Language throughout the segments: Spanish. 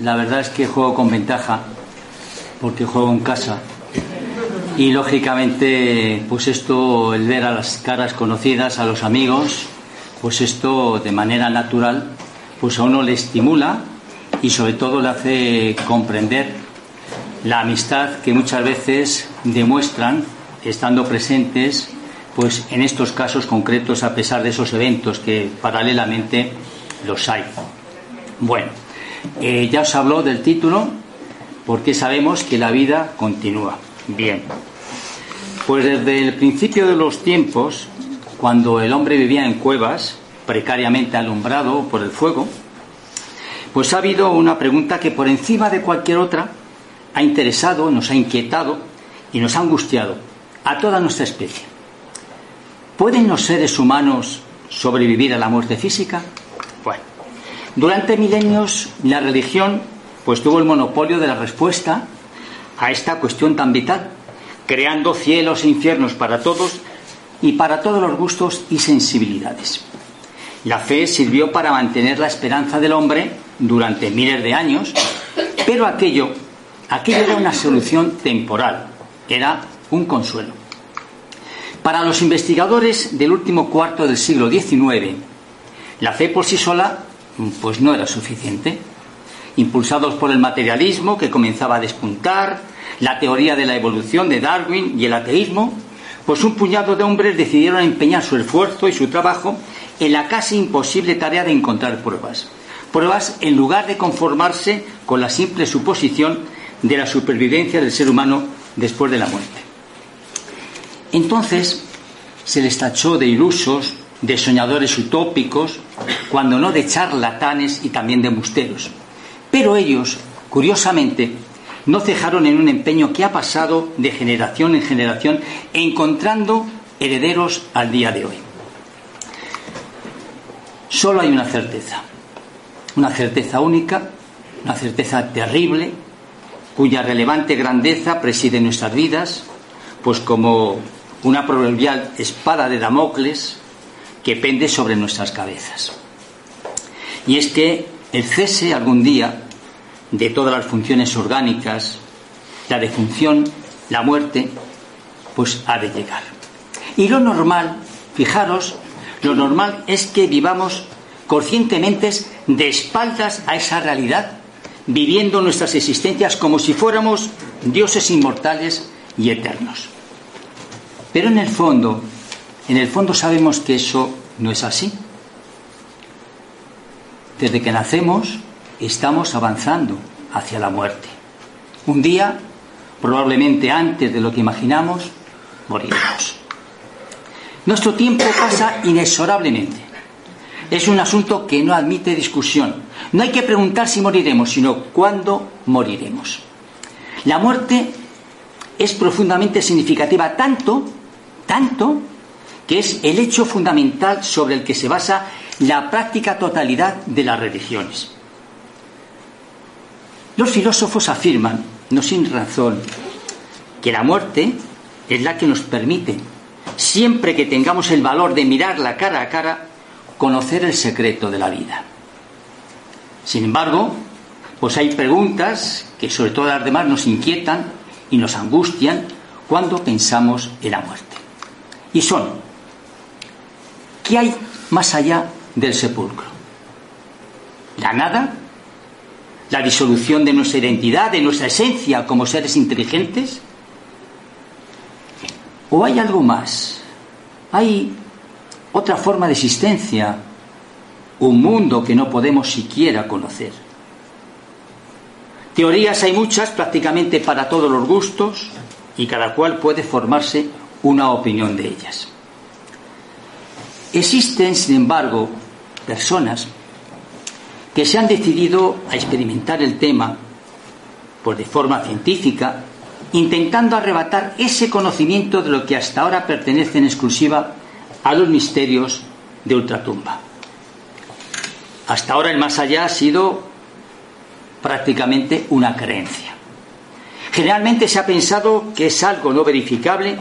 La verdad es que juego con ventaja porque juego en casa. Y lógicamente pues esto el ver a las caras conocidas a los amigos pues esto de manera natural pues a uno le estimula y sobre todo le hace comprender la amistad que muchas veces demuestran estando presentes pues en estos casos concretos a pesar de esos eventos que paralelamente los hay. Bueno, eh, ya os habló del título porque sabemos que la vida continúa. Bien, pues desde el principio de los tiempos, cuando el hombre vivía en cuevas, precariamente alumbrado por el fuego, pues ha habido una pregunta que por encima de cualquier otra ha interesado, nos ha inquietado y nos ha angustiado a toda nuestra especie. ¿Pueden los seres humanos sobrevivir a la muerte física? Bueno, durante milenios la religión pues tuvo el monopolio de la respuesta a esta cuestión tan vital, creando cielos e infiernos para todos y para todos los gustos y sensibilidades. La fe sirvió para mantener la esperanza del hombre durante miles de años, pero aquello, aquello era una solución temporal, era un consuelo. Para los investigadores del último cuarto del siglo XIX, la fe por sí sola pues no era suficiente. Impulsados por el materialismo que comenzaba a despuntar, la teoría de la evolución de Darwin y el ateísmo, pues un puñado de hombres decidieron empeñar su esfuerzo y su trabajo en la casi imposible tarea de encontrar pruebas. Pruebas en lugar de conformarse con la simple suposición de la supervivencia del ser humano después de la muerte. Entonces se les tachó de ilusos, de soñadores utópicos, cuando no de charlatanes y también de musteros. Pero ellos, curiosamente, no cejaron en un empeño que ha pasado de generación en generación, encontrando herederos al día de hoy. Solo hay una certeza, una certeza única, una certeza terrible, cuya relevante grandeza preside nuestras vidas, pues como una proverbial espada de Damocles que pende sobre nuestras cabezas. Y es que el cese algún día de todas las funciones orgánicas, la defunción, la muerte, pues ha de llegar. Y lo normal, fijaros, lo normal es que vivamos conscientemente de espaldas a esa realidad, viviendo nuestras existencias como si fuéramos dioses inmortales y eternos. Pero en el fondo, en el fondo sabemos que eso no es así. Desde que nacemos estamos avanzando hacia la muerte. Un día, probablemente antes de lo que imaginamos, moriremos. Nuestro tiempo pasa inexorablemente. Es un asunto que no admite discusión. No hay que preguntar si moriremos, sino cuándo moriremos. La muerte es profundamente significativa tanto, tanto, que es el hecho fundamental sobre el que se basa la práctica totalidad de las religiones. Los filósofos afirman, no sin razón, que la muerte es la que nos permite, siempre que tengamos el valor de mirarla cara a cara, conocer el secreto de la vida. Sin embargo, pues hay preguntas que sobre todo las demás nos inquietan y nos angustian cuando pensamos en la muerte. Y son, ¿qué hay más allá del sepulcro? ¿La nada? ¿La disolución de nuestra identidad, de nuestra esencia como seres inteligentes? ¿O hay algo más? ¿Hay otra forma de existencia? ¿Un mundo que no podemos siquiera conocer? Teorías hay muchas, prácticamente para todos los gustos, y cada cual puede formarse una opinión de ellas. Existen, sin embargo, personas que se han decidido a experimentar el tema de forma científica, intentando arrebatar ese conocimiento de lo que hasta ahora pertenece en exclusiva a los misterios de ultratumba. Hasta ahora el más allá ha sido prácticamente una creencia. Generalmente se ha pensado que es algo no verificable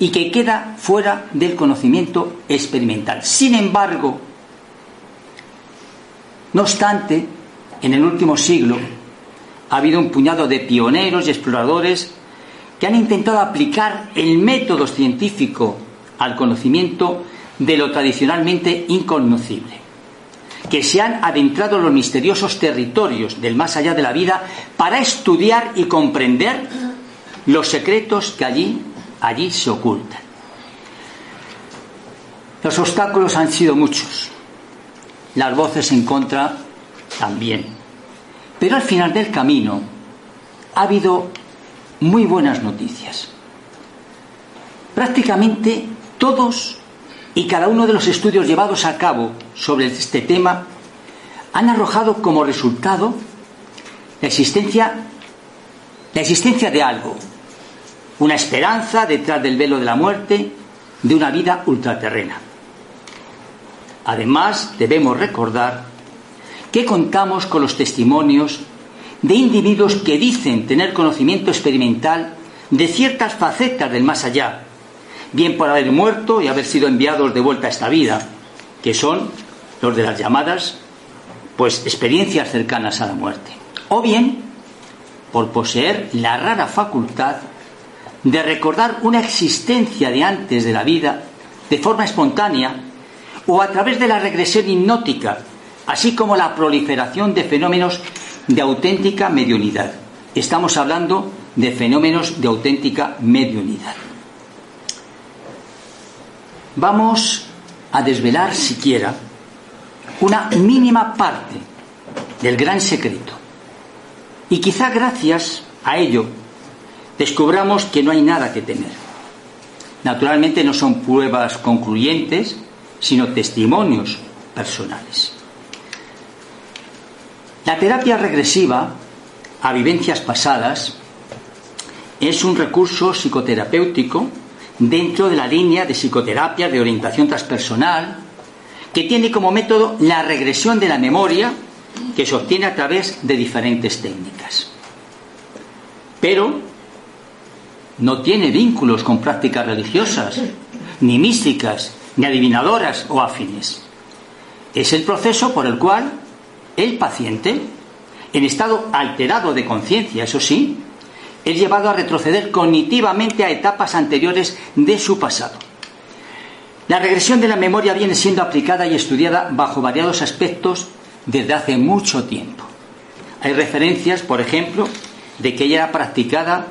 y que queda fuera del conocimiento experimental. Sin embargo, no obstante, en el último siglo ha habido un puñado de pioneros y exploradores que han intentado aplicar el método científico al conocimiento de lo tradicionalmente inconocible, que se han adentrado en los misteriosos territorios del más allá de la vida para estudiar y comprender los secretos que allí, allí se ocultan. Los obstáculos han sido muchos, las voces en contra también. Pero al final del camino ha habido muy buenas noticias. Prácticamente todos y cada uno de los estudios llevados a cabo sobre este tema han arrojado como resultado la existencia, la existencia de algo, una esperanza detrás del velo de la muerte, de una vida ultraterrena. Además, debemos recordar que contamos con los testimonios de individuos que dicen tener conocimiento experimental de ciertas facetas del más allá, bien por haber muerto y haber sido enviados de vuelta a esta vida, que son los de las llamadas pues experiencias cercanas a la muerte, o bien por poseer la rara facultad de recordar una existencia de antes de la vida de forma espontánea o a través de la regresión hipnótica, así como la proliferación de fenómenos de auténtica mediunidad. Estamos hablando de fenómenos de auténtica mediunidad. Vamos a desvelar siquiera una mínima parte del gran secreto. Y quizá gracias a ello descubramos que no hay nada que temer. Naturalmente no son pruebas concluyentes, sino testimonios personales. La terapia regresiva a vivencias pasadas es un recurso psicoterapéutico dentro de la línea de psicoterapia de orientación transpersonal que tiene como método la regresión de la memoria que se obtiene a través de diferentes técnicas. Pero no tiene vínculos con prácticas religiosas, ni místicas, ni adivinadoras o afines. Es el proceso por el cual el paciente, en estado alterado de conciencia, eso sí, es llevado a retroceder cognitivamente a etapas anteriores de su pasado. La regresión de la memoria viene siendo aplicada y estudiada bajo variados aspectos desde hace mucho tiempo. Hay referencias, por ejemplo, de que ella era practicada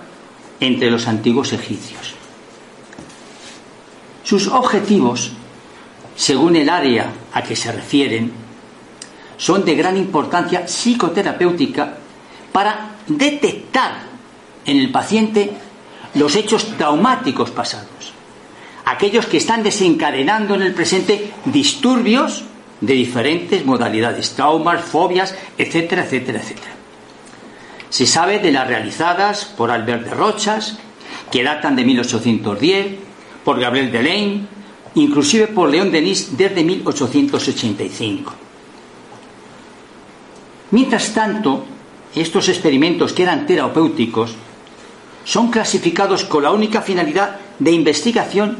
entre los antiguos egipcios. Sus objetivos, según el área a que se refieren, son de gran importancia psicoterapéutica para detectar en el paciente los hechos traumáticos pasados, aquellos que están desencadenando en el presente disturbios de diferentes modalidades, traumas, fobias, etcétera, etcétera, etcétera. Se sabe de las realizadas por Albert de Rochas, que datan de 1810, por Gabriel Delaine, inclusive por León Denis desde 1885. Mientras tanto, estos experimentos que eran terapéuticos son clasificados con la única finalidad de investigación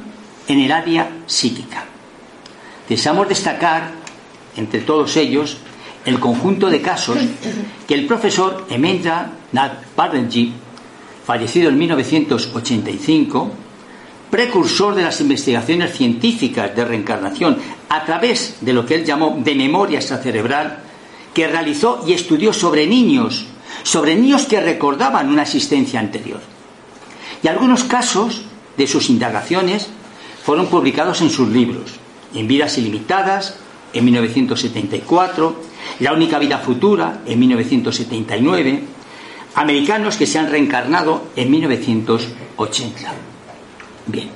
en el área psíquica. Deseamos destacar, entre todos ellos, el conjunto de casos que el profesor Emendra Nath Banerjee, fallecido en 1985, precursor de las investigaciones científicas de reencarnación a través de lo que él llamó de memoria extracerebral, que realizó y estudió sobre niños, sobre niños que recordaban una existencia anterior. Y algunos casos de sus indagaciones fueron publicados en sus libros, En vidas ilimitadas, en 1974, La única vida futura, en 1979, Americanos que se han reencarnado, en 1980. 80. Bien.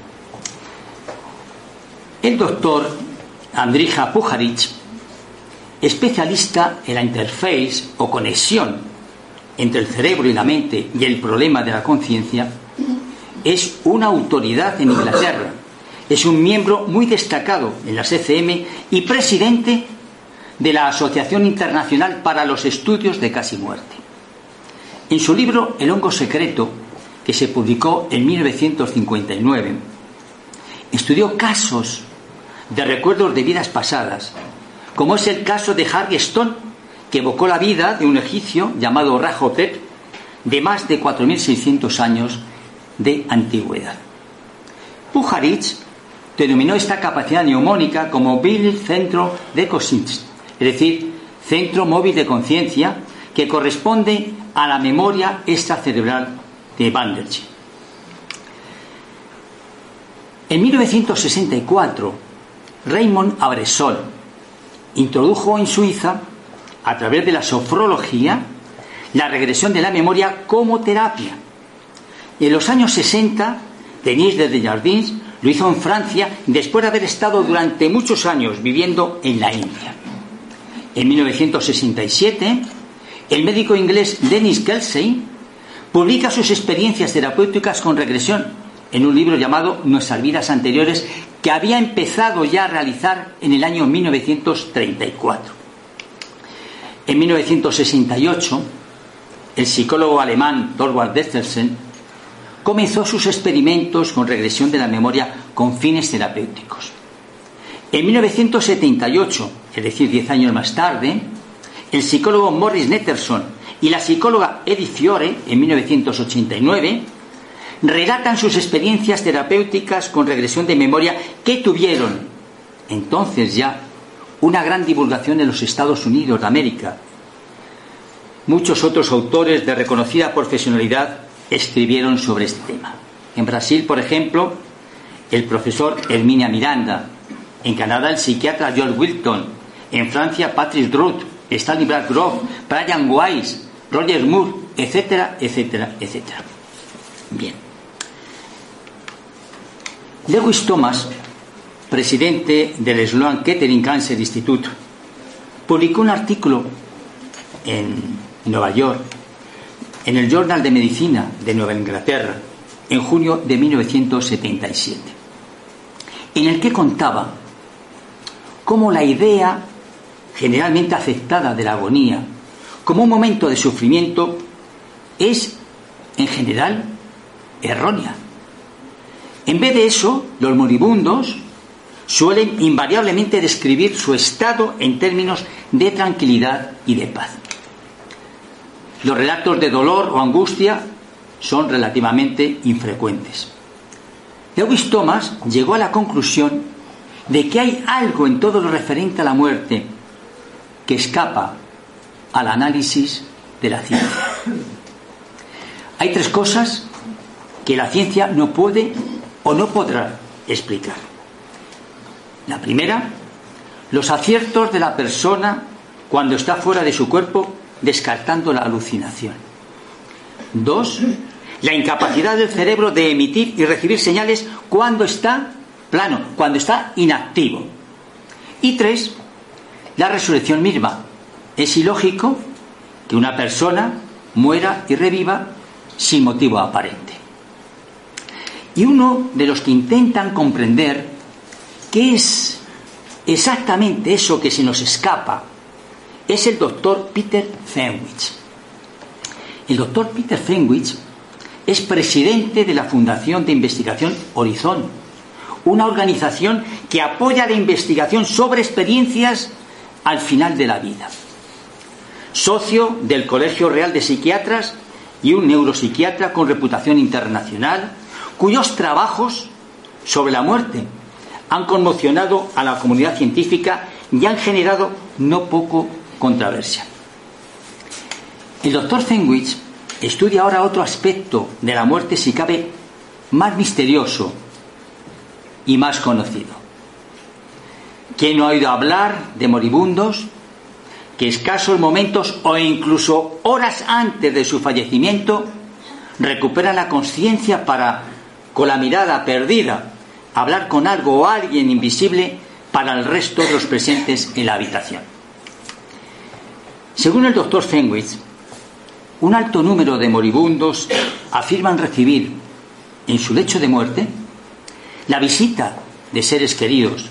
El doctor Andrija Pujaric, especialista en la interface o conexión entre el cerebro y la mente y el problema de la conciencia, es una autoridad en Inglaterra. Es un miembro muy destacado en la CCM y presidente de la Asociación Internacional para los Estudios de Casi Muerte. En su libro El hongo secreto, que se publicó en 1959, estudió casos de recuerdos de vidas pasadas, como es el caso de Harry Stone, que evocó la vida de un egipcio llamado Rahotep de más de 4.600 años de antigüedad. Pujarich denominó esta capacidad neumónica como Bill Centro de Conscience, es decir, centro móvil de conciencia que corresponde a la memoria extracerebral de Banderge. En 1964, Raymond Abresol introdujo en Suiza, a través de la sofrología, la regresión de la memoria como terapia. En los años 60, Denis de Desjardins lo hizo en Francia después de haber estado durante muchos años viviendo en la India. En 1967, el médico inglés Dennis Kelsey publica sus experiencias terapéuticas con regresión en un libro llamado Nuestras vidas anteriores que había empezado ya a realizar en el año 1934. En 1968, el psicólogo alemán Thorwald Destersen comenzó sus experimentos con regresión de la memoria con fines terapéuticos. En 1978, es decir, diez años más tarde, el psicólogo Morris Netterson y la psicóloga Edith Fiore, en 1989, relatan sus experiencias terapéuticas con regresión de memoria que tuvieron entonces ya una gran divulgación en los Estados Unidos de América. Muchos otros autores de reconocida profesionalidad escribieron sobre este tema. En Brasil, por ejemplo, el profesor Herminia Miranda, en Canadá el psiquiatra George Wilton, en Francia Patrick Druth, Stanley Bradgrove, Brian Weiss, Roger Moore, etcétera, etcétera, etcétera. Bien. Lewis Thomas, presidente del Sloan Kettering Cancer Institute, publicó un artículo en Nueva York, en el Journal de Medicina de Nueva Inglaterra, en junio de 1977, en el que contaba cómo la idea generalmente aceptada de la agonía como un momento de sufrimiento es, en general, errónea. En vez de eso, los moribundos suelen invariablemente describir su estado en términos de tranquilidad y de paz. Los relatos de dolor o angustia son relativamente infrecuentes. Lewis Thomas llegó a la conclusión de que hay algo en todo lo referente a la muerte que escapa al análisis de la ciencia. Hay tres cosas que la ciencia no puede o no podrá explicar. La primera, los aciertos de la persona cuando está fuera de su cuerpo descartando la alucinación. Dos, la incapacidad del cerebro de emitir y recibir señales cuando está plano, cuando está inactivo. Y tres, la resurrección misma. Es ilógico que una persona muera y reviva sin motivo aparente. Y uno de los que intentan comprender qué es exactamente eso que se nos escapa es el doctor Peter Fenwich. El doctor Peter Fenwich es presidente de la Fundación de Investigación Horizon, una organización que apoya la investigación sobre experiencias al final de la vida. Socio del Colegio Real de Psiquiatras y un neuropsiquiatra con reputación internacional, cuyos trabajos sobre la muerte han conmocionado a la comunidad científica y han generado no poco controversia. El doctor Fenwich estudia ahora otro aspecto de la muerte, si cabe, más misterioso y más conocido. ¿Quién no ha oído hablar de moribundos que escasos momentos o incluso horas antes de su fallecimiento recuperan la conciencia para con la mirada perdida, hablar con algo o alguien invisible para el resto de los presentes en la habitación. Según el doctor Fenwick, un alto número de moribundos afirman recibir en su lecho de muerte la visita de seres queridos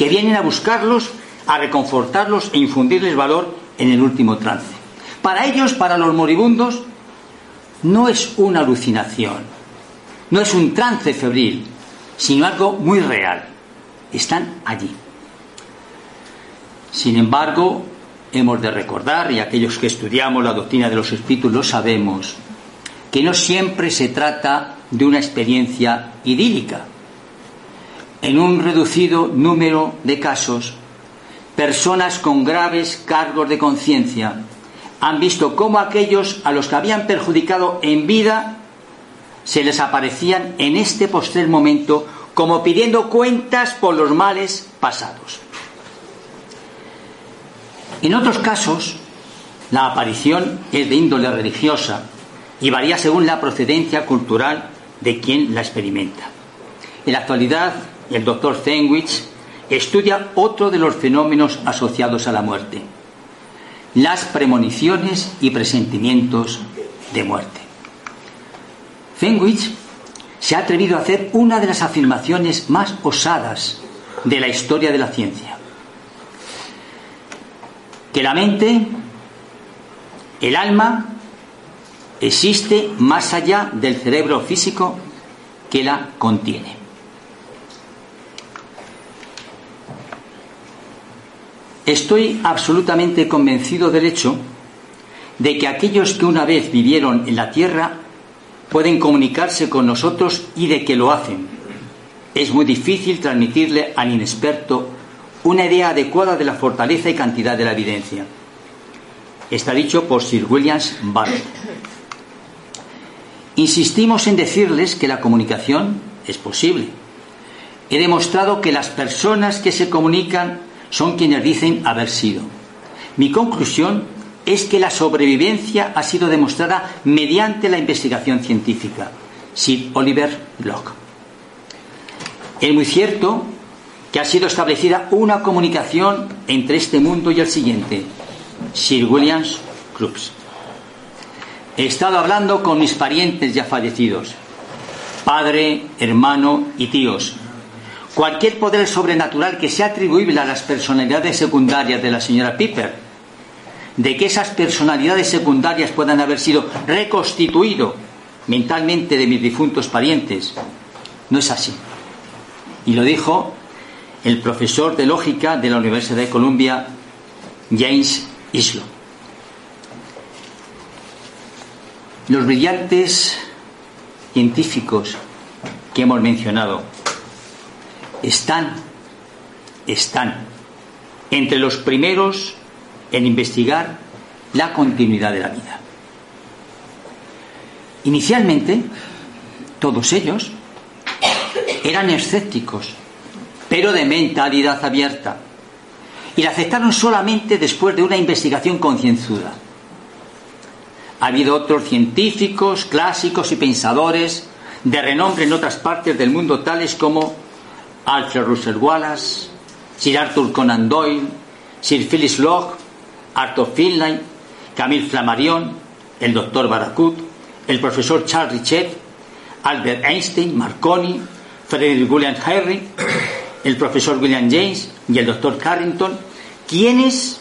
que vienen a buscarlos, a reconfortarlos e infundirles valor en el último trance. Para ellos, para los moribundos, no es una alucinación, no es un trance febril, sino algo muy real. Están allí. Sin embargo, hemos de recordar, y aquellos que estudiamos la doctrina de los espíritus lo sabemos, que no siempre se trata de una experiencia idílica. En un reducido número de casos, personas con graves cargos de conciencia han visto cómo aquellos a los que habían perjudicado en vida se les aparecían en este postrer momento como pidiendo cuentas por los males pasados. En otros casos, la aparición es de índole religiosa y varía según la procedencia cultural de quien la experimenta. En la actualidad, el doctor Fenwich estudia otro de los fenómenos asociados a la muerte, las premoniciones y presentimientos de muerte. Fenwich se ha atrevido a hacer una de las afirmaciones más osadas de la historia de la ciencia. Que la mente, el alma, existe más allá del cerebro físico que la contiene. Estoy absolutamente convencido del hecho de que aquellos que una vez vivieron en la Tierra pueden comunicarse con nosotros y de que lo hacen. Es muy difícil transmitirle al inexperto una idea adecuada de la fortaleza y cantidad de la evidencia. Está dicho por Sir Williams Barrett. Insistimos en decirles que la comunicación es posible. He demostrado que las personas que se comunican son quienes dicen haber sido. Mi conclusión es que la sobrevivencia ha sido demostrada mediante la investigación científica. Sir Oliver Block. Es muy cierto que ha sido establecida una comunicación entre este mundo y el siguiente. Sir Williams Crooks. He estado hablando con mis parientes ya fallecidos, padre, hermano y tíos. Cualquier poder sobrenatural que sea atribuible a las personalidades secundarias de la señora Piper de que esas personalidades secundarias puedan haber sido reconstituido mentalmente de mis difuntos parientes. No es así. Y lo dijo el profesor de lógica de la Universidad de Columbia, James Islo. Los brillantes científicos que hemos mencionado están, están entre los primeros en investigar la continuidad de la vida. Inicialmente, todos ellos eran escépticos, pero de mentalidad abierta, y la aceptaron solamente después de una investigación concienzuda. Ha habido otros científicos, clásicos y pensadores de renombre en otras partes del mundo, tales como Alfred Russel Wallace, Sir Arthur Conan Doyle, Sir Phyllis Locke, Arthur Finlay, Camille Flammarion, el doctor Baracut, el profesor Charles Richet, Albert Einstein, Marconi, Frederick William Henry, el profesor William James y el doctor Carrington, quienes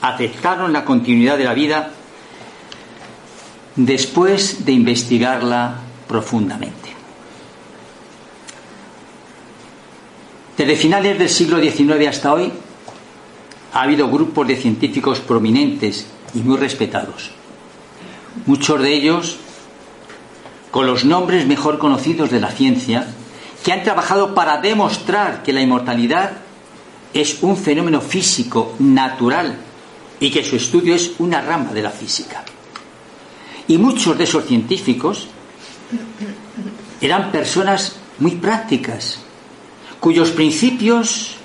aceptaron la continuidad de la vida después de investigarla profundamente. Desde finales del siglo XIX hasta hoy, ha habido grupos de científicos prominentes y muy respetados. Muchos de ellos con los nombres mejor conocidos de la ciencia, que han trabajado para demostrar que la inmortalidad es un fenómeno físico natural y que su estudio es una rama de la física. Y muchos de esos científicos eran personas muy prácticas, cuyos principios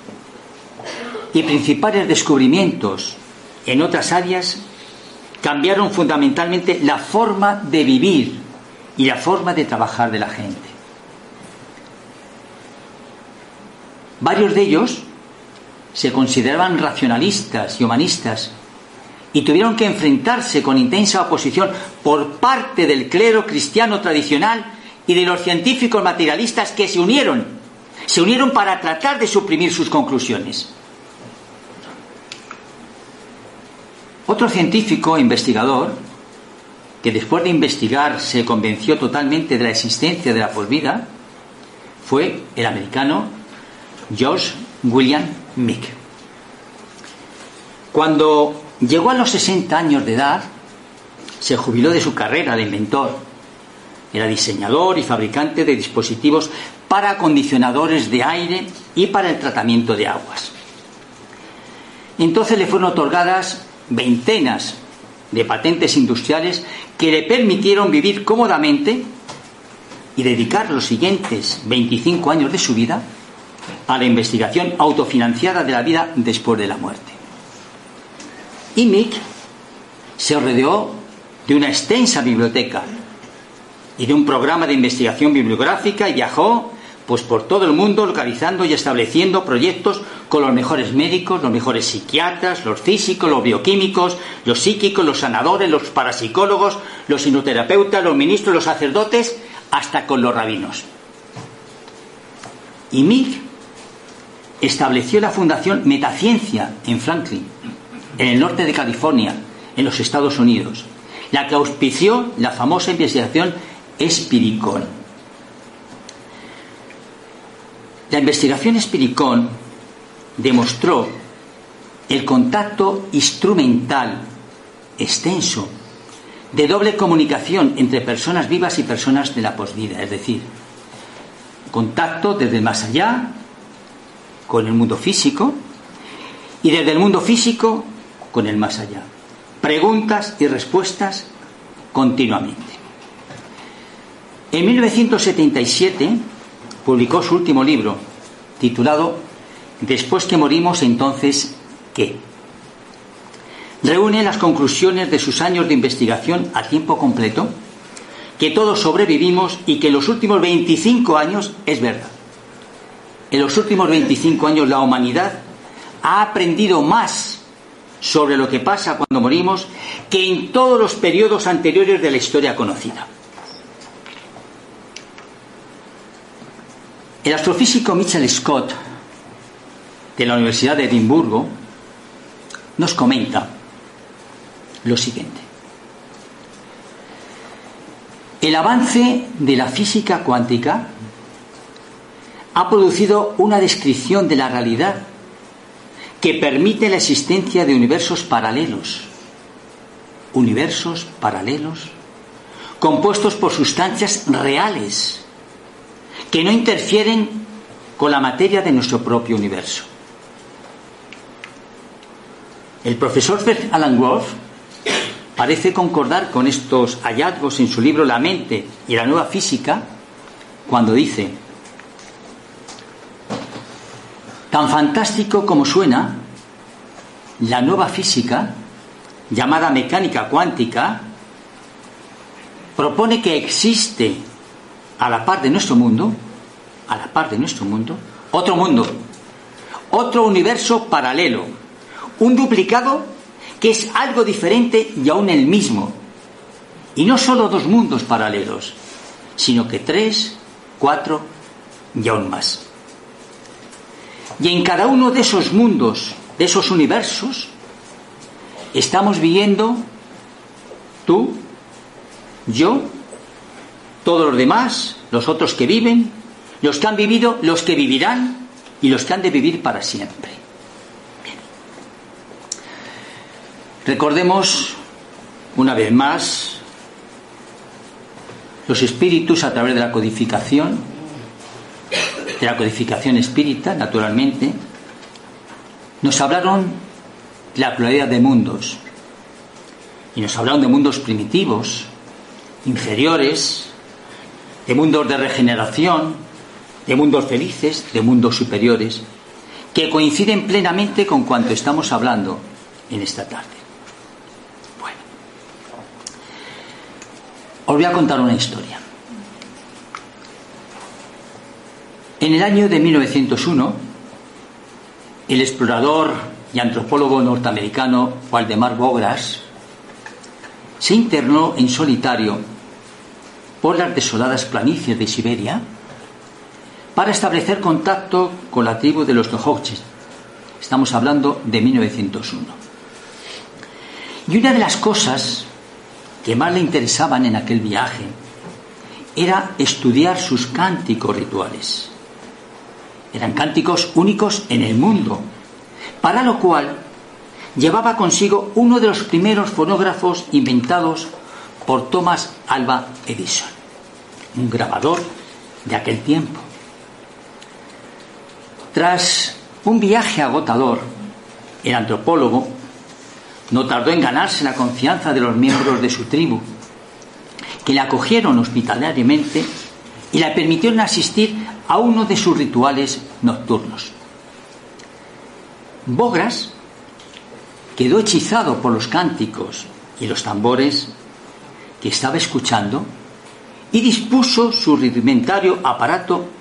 y principales descubrimientos en otras áreas cambiaron fundamentalmente la forma de vivir y la forma de trabajar de la gente. Varios de ellos se consideraban racionalistas y humanistas y tuvieron que enfrentarse con intensa oposición por parte del clero cristiano tradicional y de los científicos materialistas que se unieron se unieron para tratar de suprimir sus conclusiones. Otro científico investigador, que después de investigar se convenció totalmente de la existencia de la posvida, fue el americano George William Mick. Cuando llegó a los 60 años de edad, se jubiló de su carrera de inventor. Era diseñador y fabricante de dispositivos para acondicionadores de aire y para el tratamiento de aguas. Entonces le fueron otorgadas veintenas de patentes industriales que le permitieron vivir cómodamente y dedicar los siguientes 25 años de su vida a la investigación autofinanciada de la vida después de la muerte. Y Mick se rodeó de una extensa biblioteca y de un programa de investigación bibliográfica y viajó pues por todo el mundo localizando y estableciendo proyectos con los mejores médicos, los mejores psiquiatras, los físicos, los bioquímicos, los psíquicos, los sanadores, los parapsicólogos, los sinoterapeutas, los ministros, los sacerdotes, hasta con los rabinos. Y Mick estableció la fundación Metaciencia en Franklin, en el norte de California, en los Estados Unidos, la que auspició la famosa investigación Espiricón. La investigación Espiricón demostró el contacto instrumental extenso de doble comunicación entre personas vivas y personas de la posvida, es decir, contacto desde el más allá con el mundo físico y desde el mundo físico con el más allá. Preguntas y respuestas continuamente. En 1977 publicó su último libro, titulado Después que morimos, entonces, ¿qué? Reúne las conclusiones de sus años de investigación a tiempo completo, que todos sobrevivimos y que en los últimos 25 años es verdad. En los últimos 25 años la humanidad ha aprendido más sobre lo que pasa cuando morimos que en todos los periodos anteriores de la historia conocida. El astrofísico Michael Scott, de la Universidad de Edimburgo, nos comenta lo siguiente. El avance de la física cuántica ha producido una descripción de la realidad que permite la existencia de universos paralelos. Universos paralelos compuestos por sustancias reales que no interfieren con la materia de nuestro propio universo. El profesor Alan Wolf parece concordar con estos hallazgos en su libro La mente y la nueva física cuando dice, tan fantástico como suena, la nueva física, llamada mecánica cuántica, propone que existe a la par de nuestro mundo, a la par de nuestro mundo, otro mundo, otro universo paralelo, un duplicado que es algo diferente y aún el mismo. Y no solo dos mundos paralelos, sino que tres, cuatro y aún más. Y en cada uno de esos mundos, de esos universos, estamos viviendo tú, yo todos los demás, los otros que viven, los que han vivido, los que vivirán y los que han de vivir para siempre. Recordemos una vez más los espíritus a través de la codificación, de la codificación espírita, naturalmente, nos hablaron de la pluralidad de mundos y nos hablaron de mundos primitivos, inferiores, de mundos de regeneración, de mundos felices, de mundos superiores, que coinciden plenamente con cuanto estamos hablando en esta tarde. Bueno, os voy a contar una historia. En el año de 1901, el explorador y antropólogo norteamericano Waldemar Bogras se internó en solitario por las desoladas planicies de Siberia para establecer contacto con la tribu de los Tohoches. Estamos hablando de 1901. Y una de las cosas que más le interesaban en aquel viaje era estudiar sus cánticos rituales. Eran cánticos únicos en el mundo, para lo cual llevaba consigo uno de los primeros fonógrafos inventados por Thomas Alba Edison, un grabador de aquel tiempo. Tras un viaje agotador, el antropólogo no tardó en ganarse la confianza de los miembros de su tribu, que le acogieron hospitalariamente y le permitieron asistir a uno de sus rituales nocturnos. Bogras quedó hechizado por los cánticos y los tambores que estaba escuchando y dispuso su rudimentario aparato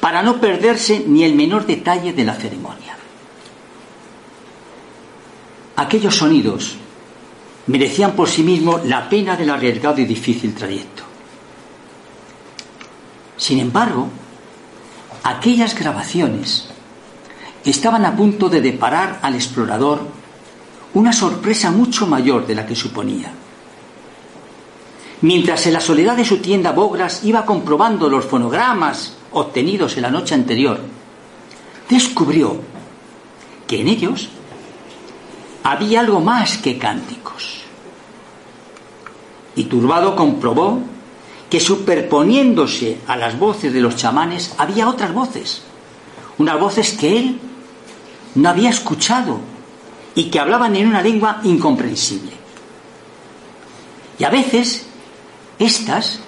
para no perderse ni el menor detalle de la ceremonia. Aquellos sonidos merecían por sí mismos la pena del arriesgado y difícil trayecto. Sin embargo, aquellas grabaciones estaban a punto de deparar al explorador una sorpresa mucho mayor de la que suponía. Mientras en la soledad de su tienda Bogras iba comprobando los fonogramas obtenidos en la noche anterior, descubrió que en ellos había algo más que cánticos. Y turbado comprobó que superponiéndose a las voces de los chamanes había otras voces, unas voces que él no había escuchado y que hablaban en una lengua incomprensible. Y a veces estas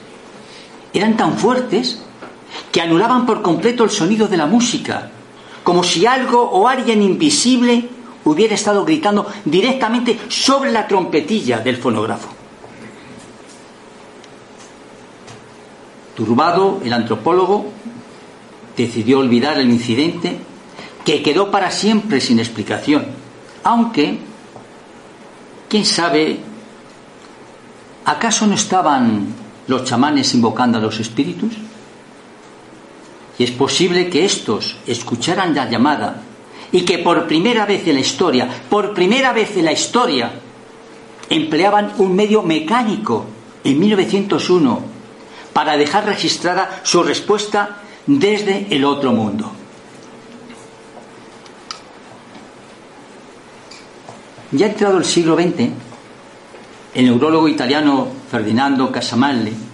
eran tan fuertes que anulaban por completo el sonido de la música, como si algo o alguien invisible hubiera estado gritando directamente sobre la trompetilla del fonógrafo. Turbado, el antropólogo decidió olvidar el incidente que quedó para siempre sin explicación, aunque, quién sabe, ¿acaso no estaban los chamanes invocando a los espíritus? Y es posible que estos escucharan la llamada y que por primera vez en la historia, por primera vez en la historia, empleaban un medio mecánico en 1901 para dejar registrada su respuesta desde el otro mundo. Ya entrado el siglo XX, el neurólogo italiano Ferdinando Casamalle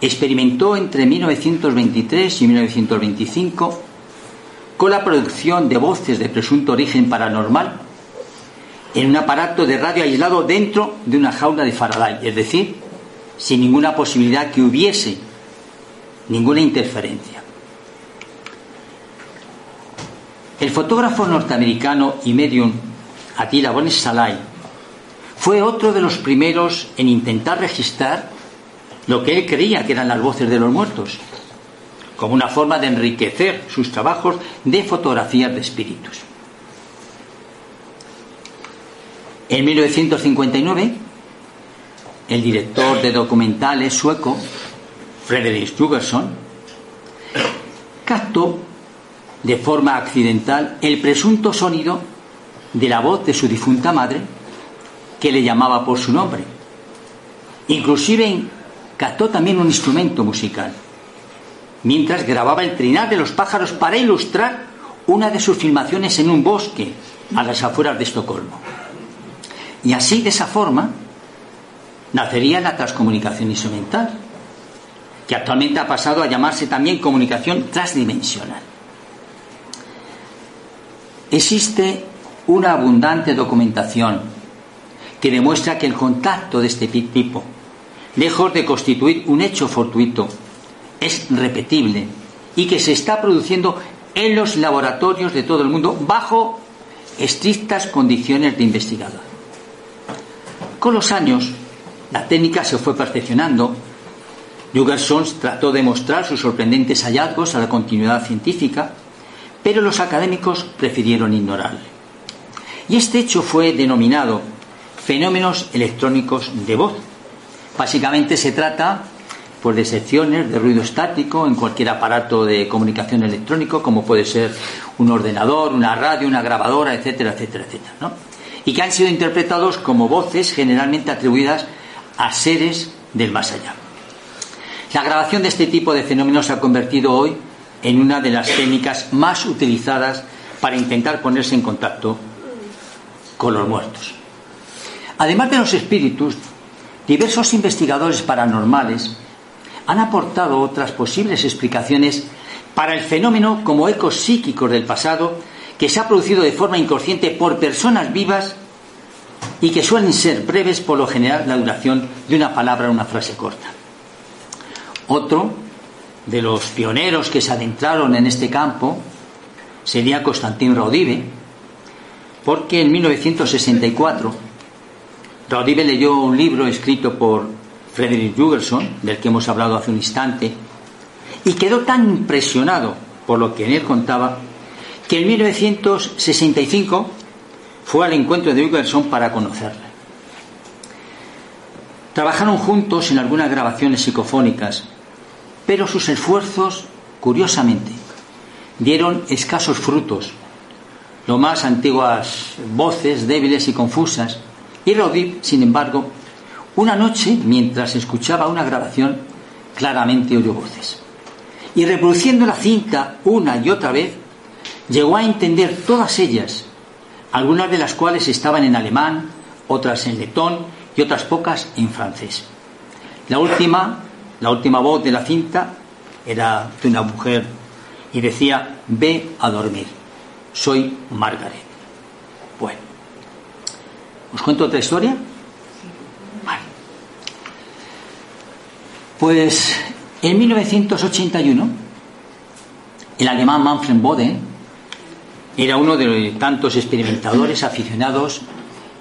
experimentó entre 1923 y 1925 con la producción de voces de presunto origen paranormal en un aparato de radio aislado dentro de una jaula de Faraday, es decir, sin ninguna posibilidad que hubiese ninguna interferencia. El fotógrafo norteamericano y medium Attila von Salai fue otro de los primeros en intentar registrar lo que él creía que eran las voces de los muertos como una forma de enriquecer sus trabajos de fotografías de espíritus. En 1959, el director de documentales sueco, Frederick Jugerson, captó de forma accidental el presunto sonido de la voz de su difunta madre, que le llamaba por su nombre. Inclusive captó también un instrumento musical mientras grababa el trinar de los pájaros para ilustrar una de sus filmaciones en un bosque a las afueras de Estocolmo. Y así, de esa forma, nacería la transcomunicación instrumental, que actualmente ha pasado a llamarse también comunicación transdimensional. Existe una abundante documentación que demuestra que el contacto de este tipo, lejos de constituir un hecho fortuito, es repetible y que se está produciendo en los laboratorios de todo el mundo bajo estrictas condiciones de investigador. Con los años, la técnica se fue perfeccionando. Jugerson trató de mostrar sus sorprendentes hallazgos a la continuidad científica, pero los académicos prefirieron ignorarle. Y este hecho fue denominado fenómenos electrónicos de voz. Básicamente se trata pues, de secciones de ruido estático en cualquier aparato de comunicación electrónico, como puede ser un ordenador, una radio, una grabadora, etcétera, etcétera, etcétera. ¿no? Y que han sido interpretados como voces generalmente atribuidas a seres del más allá. La grabación de este tipo de fenómenos se ha convertido hoy en una de las técnicas más utilizadas para intentar ponerse en contacto con los muertos. Además de los espíritus, diversos investigadores paranormales han aportado otras posibles explicaciones para el fenómeno como ecos psíquicos del pasado que se ha producido de forma inconsciente por personas vivas y que suelen ser breves por lo general la duración de una palabra o una frase corta. Otro de los pioneros que se adentraron en este campo sería Constantin Raudive, porque en 1964 Raudive leyó un libro escrito por Frederick Jugerson, del que hemos hablado hace un instante, y quedó tan impresionado por lo que en él contaba que en 1965 fue al encuentro de Jugerson para conocerle. Trabajaron juntos en algunas grabaciones psicofónicas pero sus esfuerzos, curiosamente, dieron escasos frutos, lo más antiguas voces débiles y confusas, y sin embargo, una noche, mientras escuchaba una grabación, claramente oyó voces. Y reproduciendo la cinta una y otra vez, llegó a entender todas ellas, algunas de las cuales estaban en alemán, otras en letón y otras pocas en francés. La última la última voz de la cinta era de una mujer y decía, ve a dormir, soy Margaret. ¿Os cuento otra historia? Vale. Pues en 1981, el alemán Manfred Bode era uno de tantos experimentadores aficionados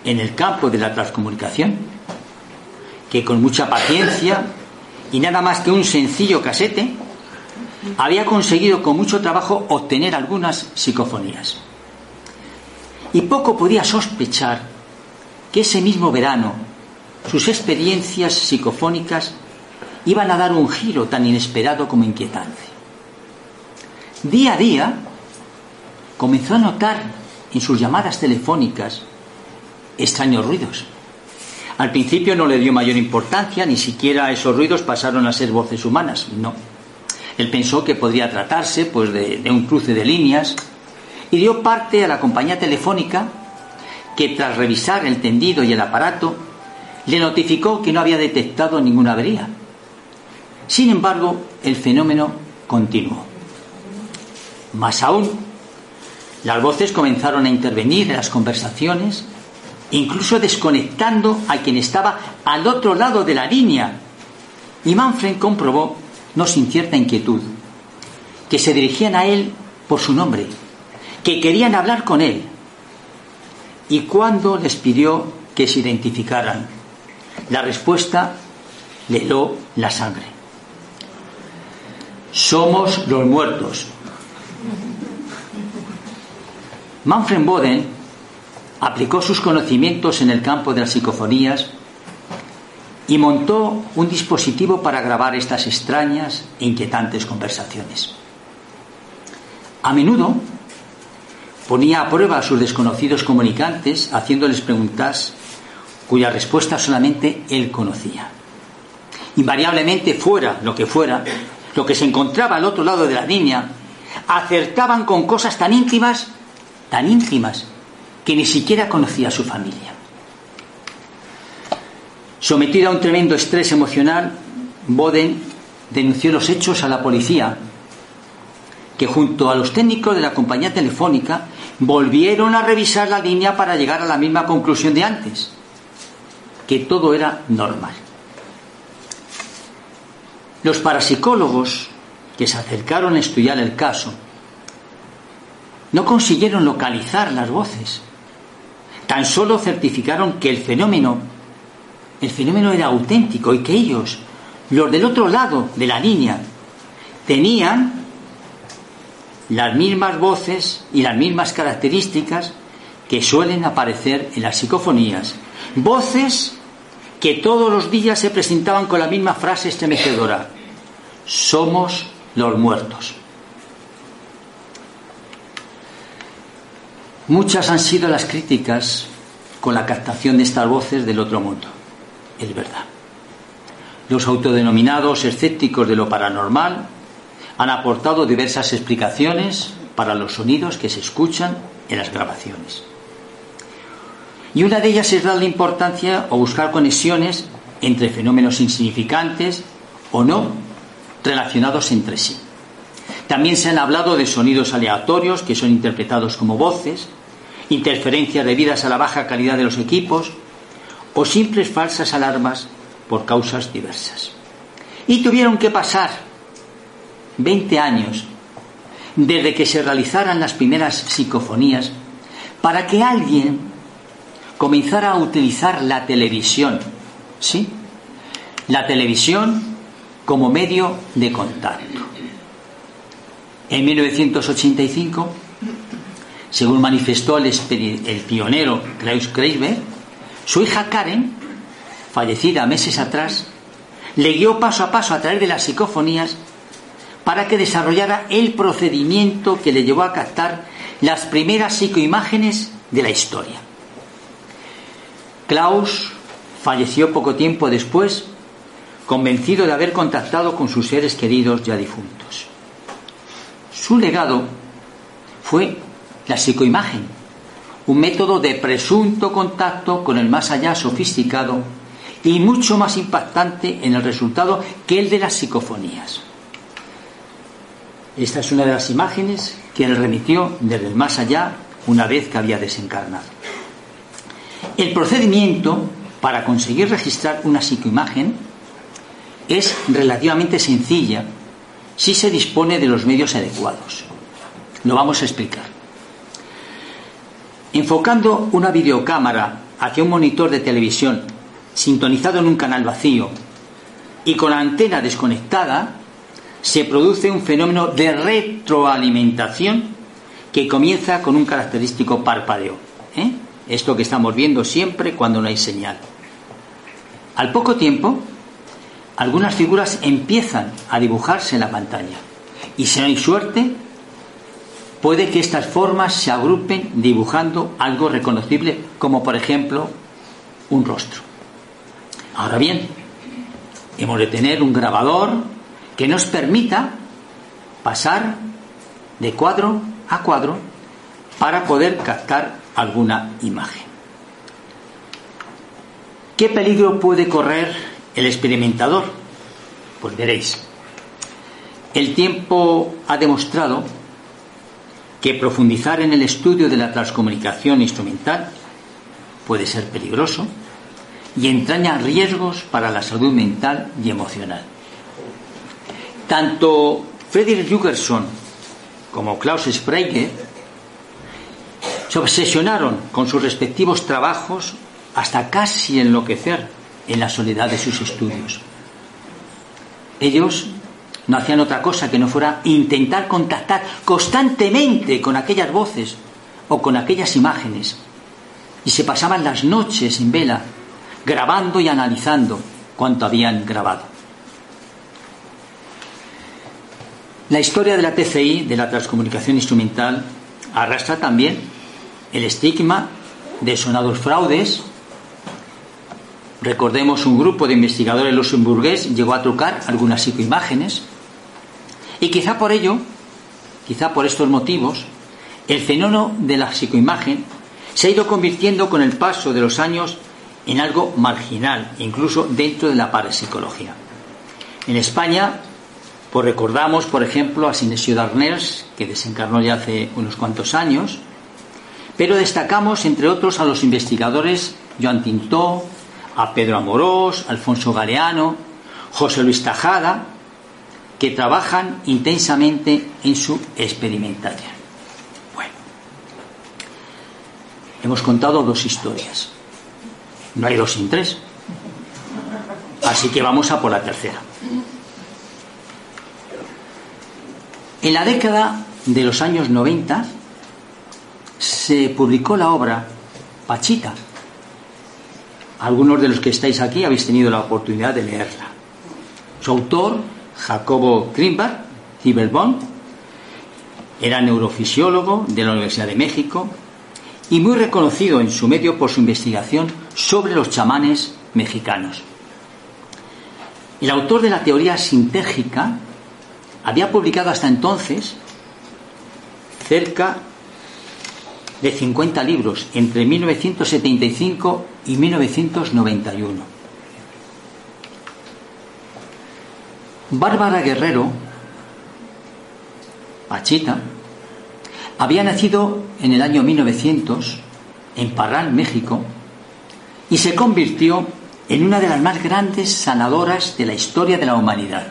en el campo de la transcomunicación, que con mucha paciencia y nada más que un sencillo casete, había conseguido con mucho trabajo obtener algunas psicofonías. Y poco podía sospechar que ese mismo verano sus experiencias psicofónicas iban a dar un giro tan inesperado como inquietante. Día a día comenzó a notar en sus llamadas telefónicas extraños ruidos al principio no le dio mayor importancia, ni siquiera esos ruidos pasaron a ser voces humanas, no. Él pensó que podría tratarse pues, de, un cruce de líneas y dio parte a la compañía telefónica que tras revisar el tendido y el aparato le notificó que no había detectado ninguna avería. Sin embargo, el fenómeno continuó. Más aún, las voces comenzaron a intervenir en las conversaciones incluso desconectando a quien estaba al otro lado de la línea. Y Manfred comprobó, no sin cierta inquietud, que se dirigían a él por su nombre, que querían hablar con él. Y cuando les pidió que se identificaran, la respuesta le heló la sangre. Somos los muertos. Manfred Boden aplicó sus conocimientos en el campo de las psicofonías y montó un dispositivo para grabar estas extrañas e inquietantes conversaciones. A menudo ponía a prueba a sus desconocidos comunicantes haciéndoles preguntas cuya respuesta solamente él conocía. Invariablemente fuera lo que fuera, lo que se encontraba al otro lado de la línea, acertaban con cosas tan íntimas, tan íntimas, que ni siquiera conocía a su familia. Sometido a un tremendo estrés emocional, Boden denunció los hechos a la policía, que junto a los técnicos de la compañía telefónica volvieron a revisar la línea para llegar a la misma conclusión de antes, que todo era normal. Los parapsicólogos que se acercaron a estudiar el caso no consiguieron localizar las voces tan solo certificaron que el fenómeno, el fenómeno era auténtico y que ellos, los del otro lado de la línea, tenían las mismas voces y las mismas características que suelen aparecer en las psicofonías. Voces que todos los días se presentaban con la misma frase estremecedora. Somos los muertos. Muchas han sido las críticas con la captación de estas voces del otro mundo. Es verdad. Los autodenominados escépticos de lo paranormal han aportado diversas explicaciones para los sonidos que se escuchan en las grabaciones. Y una de ellas es darle importancia o buscar conexiones entre fenómenos insignificantes o no relacionados entre sí. También se han hablado de sonidos aleatorios que son interpretados como voces, interferencias debidas a la baja calidad de los equipos o simples falsas alarmas por causas diversas. Y tuvieron que pasar 20 años desde que se realizaran las primeras psicofonías para que alguien comenzara a utilizar la televisión, ¿sí? La televisión como medio de contacto. En 1985 según manifestó el, pionero Klaus Kreisberg, su hija Karen, fallecida meses atrás, le guió paso a paso a través de las psicofonías para que desarrollara el procedimiento que le llevó a captar las primeras psicoimágenes de la historia. Klaus falleció poco tiempo después, convencido de haber contactado con sus seres queridos ya difuntos. Su legado fue la psicoimagen, un método de presunto contacto con el más allá sofisticado y mucho más impactante en el resultado que el de las psicofonías. Esta es una de las imágenes que él remitió desde el más allá una vez que había desencarnado. El procedimiento para conseguir registrar una psicoimagen es relativamente sencilla si se dispone de los medios adecuados. Lo vamos a explicar. Enfocando una videocámara hacia un monitor de televisión sintonizado en un canal vacío y con la antena desconectada, se produce un fenómeno de retroalimentación que comienza con un característico parpadeo. ¿eh? Esto que estamos viendo siempre cuando no hay señal. Al poco tiempo, algunas figuras empiezan a dibujarse en la pantalla. Y si no hay suerte, puede que estas formas se agrupen dibujando algo reconocible, como por ejemplo un rostro. Ahora bien, hemos de tener un grabador que nos permita pasar de cuadro a cuadro para poder captar alguna imagen. ¿Qué peligro puede correr el experimentador? Pues veréis. El tiempo ha demostrado que profundizar en el estudio de la transcomunicación instrumental puede ser peligroso y entraña riesgos para la salud mental y emocional. Tanto Friedrich Jürgenson como Klaus Sprague se obsesionaron con sus respectivos trabajos hasta casi enloquecer en la soledad de sus estudios. Ellos no hacían otra cosa que no fuera intentar contactar constantemente con aquellas voces o con aquellas imágenes. Y se pasaban las noches en vela grabando y analizando cuanto habían grabado. La historia de la TCI, de la transcomunicación instrumental, arrastra también el estigma de sonados fraudes. Recordemos un grupo de investigadores luxemburgués llegó a trucar algunas psicoimágenes y quizá por ello, quizá por estos motivos, el fenómeno de la psicoimagen se ha ido convirtiendo con el paso de los años en algo marginal, incluso dentro de la parapsicología. En España, pues recordamos, por ejemplo, a Sinesio Darners, que desencarnó ya hace unos cuantos años, pero destacamos, entre otros, a los investigadores Joan Tintó, a Pedro Amorós, Alfonso Galeano, José Luis Tajada, que trabajan intensamente en su experimentación. Bueno, hemos contado dos historias. No hay dos sin tres. Así que vamos a por la tercera. En la década de los años 90 se publicó la obra Pachita. Algunos de los que estáis aquí habéis tenido la oportunidad de leerla. Su autor, Jacobo Grimberg, Ciberbond, era neurofisiólogo de la Universidad de México y muy reconocido en su medio por su investigación sobre los chamanes mexicanos. El autor de la teoría sintérgica había publicado hasta entonces cerca de 50 libros entre 1975 y 1991. Bárbara Guerrero, Pachita, había nacido en el año 1900 en Parral, México, y se convirtió en una de las más grandes sanadoras de la historia de la humanidad.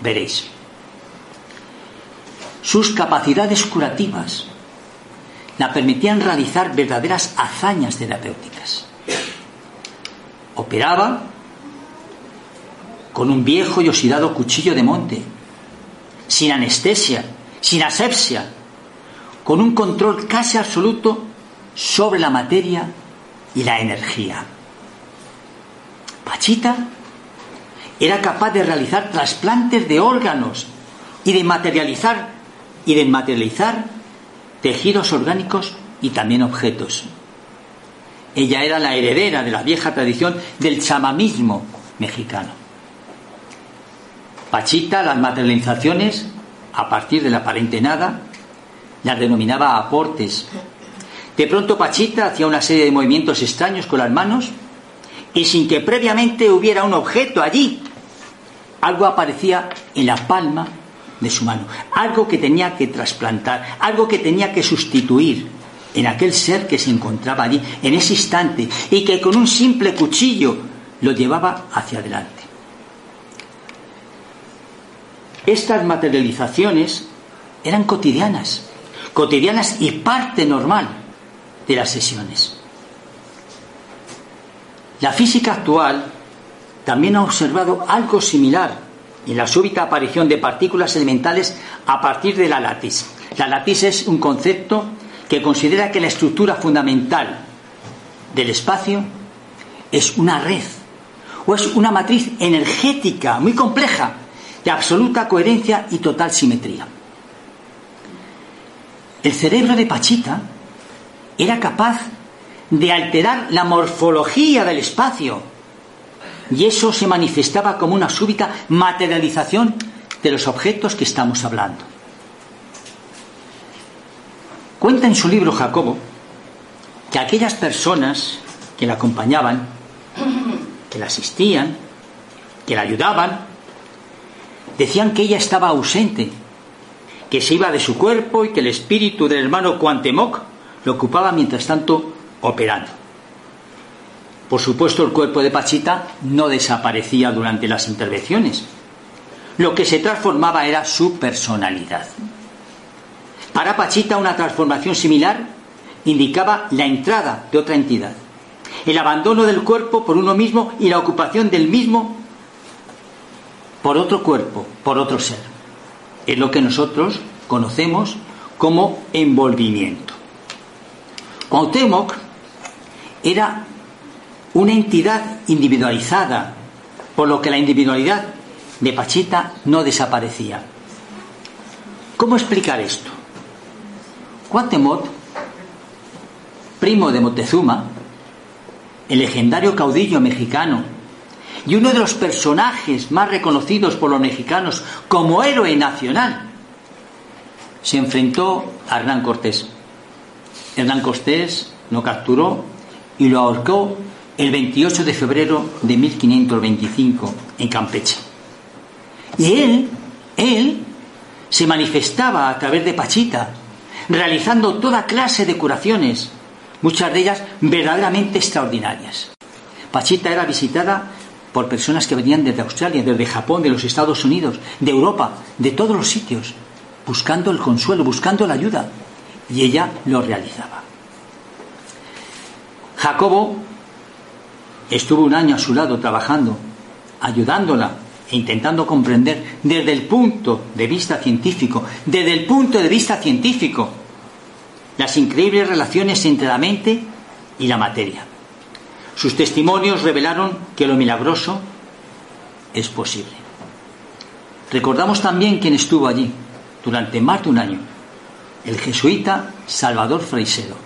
Veréis. Sus capacidades curativas la permitían realizar verdaderas hazañas terapéuticas. Operaba con un viejo y oxidado cuchillo de monte, sin anestesia, sin asepsia, con un control casi absoluto sobre la materia y la energía. Pachita era capaz de realizar trasplantes de órganos y de materializar y de materializar tejidos orgánicos y también objetos. Ella era la heredera de la vieja tradición del chamamismo mexicano. Pachita las materializaciones, a partir de la aparente nada, las denominaba aportes. De pronto Pachita hacía una serie de movimientos extraños con las manos y sin que previamente hubiera un objeto allí, algo aparecía en la palma de su mano, algo que tenía que trasplantar, algo que tenía que sustituir en aquel ser que se encontraba allí en ese instante y que con un simple cuchillo lo llevaba hacia adelante. Estas materializaciones eran cotidianas, cotidianas y parte normal de las sesiones. La física actual también ha observado algo similar en la súbita aparición de partículas elementales a partir de la latiz. La latiz es un concepto que considera que la estructura fundamental del espacio es una red o es una matriz energética muy compleja, de absoluta coherencia y total simetría. El cerebro de Pachita era capaz de alterar la morfología del espacio y eso se manifestaba como una súbita materialización de los objetos que estamos hablando. Cuenta en su libro Jacobo que aquellas personas que la acompañaban, que la asistían, que la ayudaban, decían que ella estaba ausente, que se iba de su cuerpo y que el espíritu del hermano Cuantemoc lo ocupaba mientras tanto operando. Por supuesto, el cuerpo de Pachita no desaparecía durante las intervenciones. Lo que se transformaba era su personalidad. Para Pachita una transformación similar indicaba la entrada de otra entidad, el abandono del cuerpo por uno mismo y la ocupación del mismo por otro cuerpo, por otro ser. Es lo que nosotros conocemos como envolvimiento. Cuauhtémoc era una entidad individualizada, por lo que la individualidad de Pachita no desaparecía. ¿Cómo explicar esto? Cuauhtémoc, primo de Montezuma, el legendario caudillo mexicano y uno de los personajes más reconocidos por los mexicanos como héroe nacional, se enfrentó a Hernán Cortés. Hernán Cortés lo capturó y lo ahorcó el 28 de febrero de 1525 en Campeche. Y él, él, se manifestaba a través de Pachita, realizando toda clase de curaciones, muchas de ellas verdaderamente extraordinarias. Pachita era visitada por personas que venían desde Australia, desde Japón, de los Estados Unidos, de Europa, de todos los sitios, buscando el consuelo, buscando la ayuda. Y ella lo realizaba. Jacobo estuvo un año a su lado trabajando, ayudándola e intentando comprender desde el punto de vista científico, desde el punto de vista científico, las increíbles relaciones entre la mente y la materia. Sus testimonios revelaron que lo milagroso es posible. Recordamos también quién estuvo allí durante más de un año, el jesuita Salvador Freisero.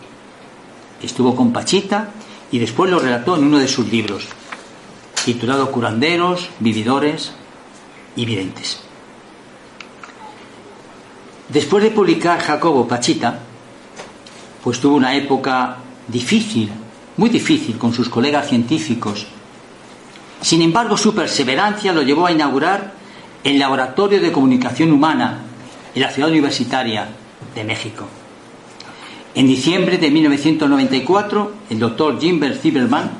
Estuvo con Pachita y después lo relató en uno de sus libros, titulado Curanderos, Vividores y Videntes. Después de publicar Jacobo Pachita, pues tuvo una época difícil, muy difícil con sus colegas científicos. Sin embargo, su perseverancia lo llevó a inaugurar el Laboratorio de Comunicación Humana en la ciudad universitaria de México. En diciembre de 1994, el doctor Jimbert Zimmerman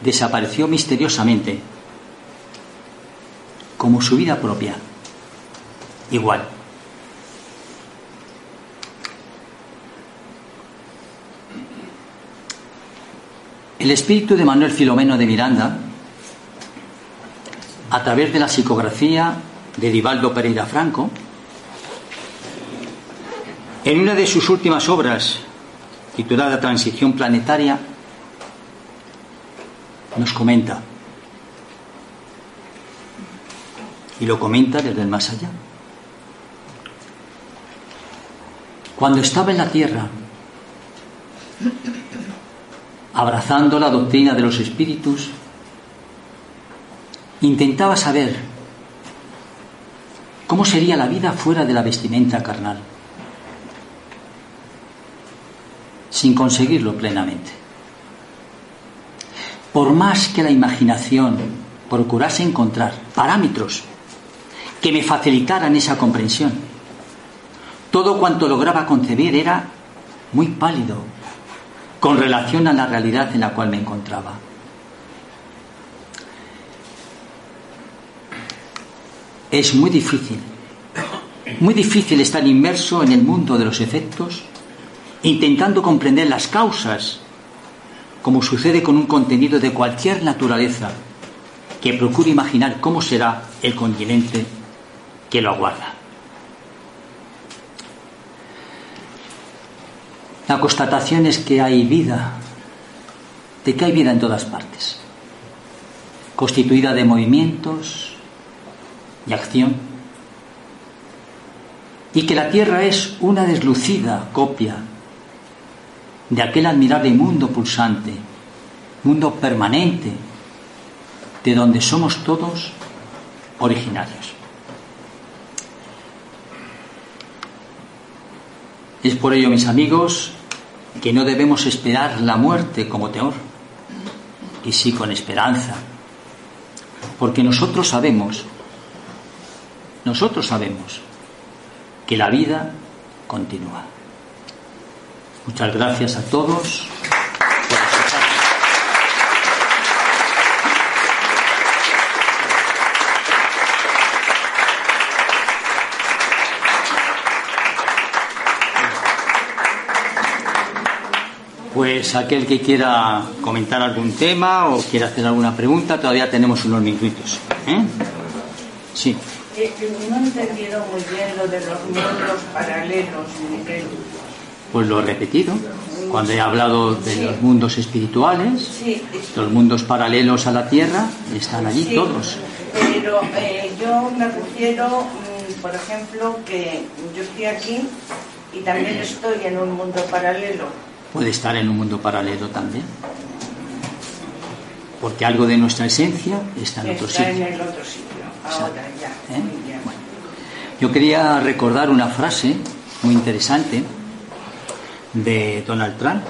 desapareció misteriosamente, como su vida propia. Igual. El espíritu de Manuel Filomeno de Miranda, a través de la psicografía de Divaldo Pereira Franco, en una de sus últimas obras, titulada Transición Planetaria, nos comenta, y lo comenta desde el más allá. Cuando estaba en la Tierra, abrazando la doctrina de los espíritus, intentaba saber cómo sería la vida fuera de la vestimenta carnal. Sin conseguirlo plenamente. Por más que la imaginación procurase encontrar parámetros que me facilitaran esa comprensión, todo cuanto lograba concebir era muy pálido con relación a la realidad en la cual me encontraba. Es muy difícil, muy difícil estar inmerso en el mundo de los efectos intentando comprender las causas, como sucede con un contenido de cualquier naturaleza, que procure imaginar cómo será el continente que lo aguarda. La constatación es que hay vida, de que hay vida en todas partes, constituida de movimientos y acción, y que la Tierra es una deslucida copia de aquel admirable mundo pulsante, mundo permanente, de donde somos todos originarios. Es por ello, mis amigos, que no debemos esperar la muerte como temor, y sí con esperanza, porque nosotros sabemos, nosotros sabemos que la vida continúa. Muchas gracias a todos. Pues aquel que quiera comentar algún tema o quiera hacer alguna pregunta, todavía tenemos unos minutitos. ¿eh? Sí. Eh, no he entendido muy bien lo de los mundos paralelos, Miguel. Pues lo he repetido. Cuando he hablado de los mundos espirituales, los mundos paralelos a la Tierra, están allí todos. Pero eh, yo me refiero, mm, por ejemplo, que yo estoy aquí y también estoy en un mundo paralelo. Puede estar en un mundo paralelo también. Porque algo de nuestra esencia está en otro sitio. en el otro sitio, ahora ya. ¿Eh? yo quería recordar una frase muy interesante de Donald Trump.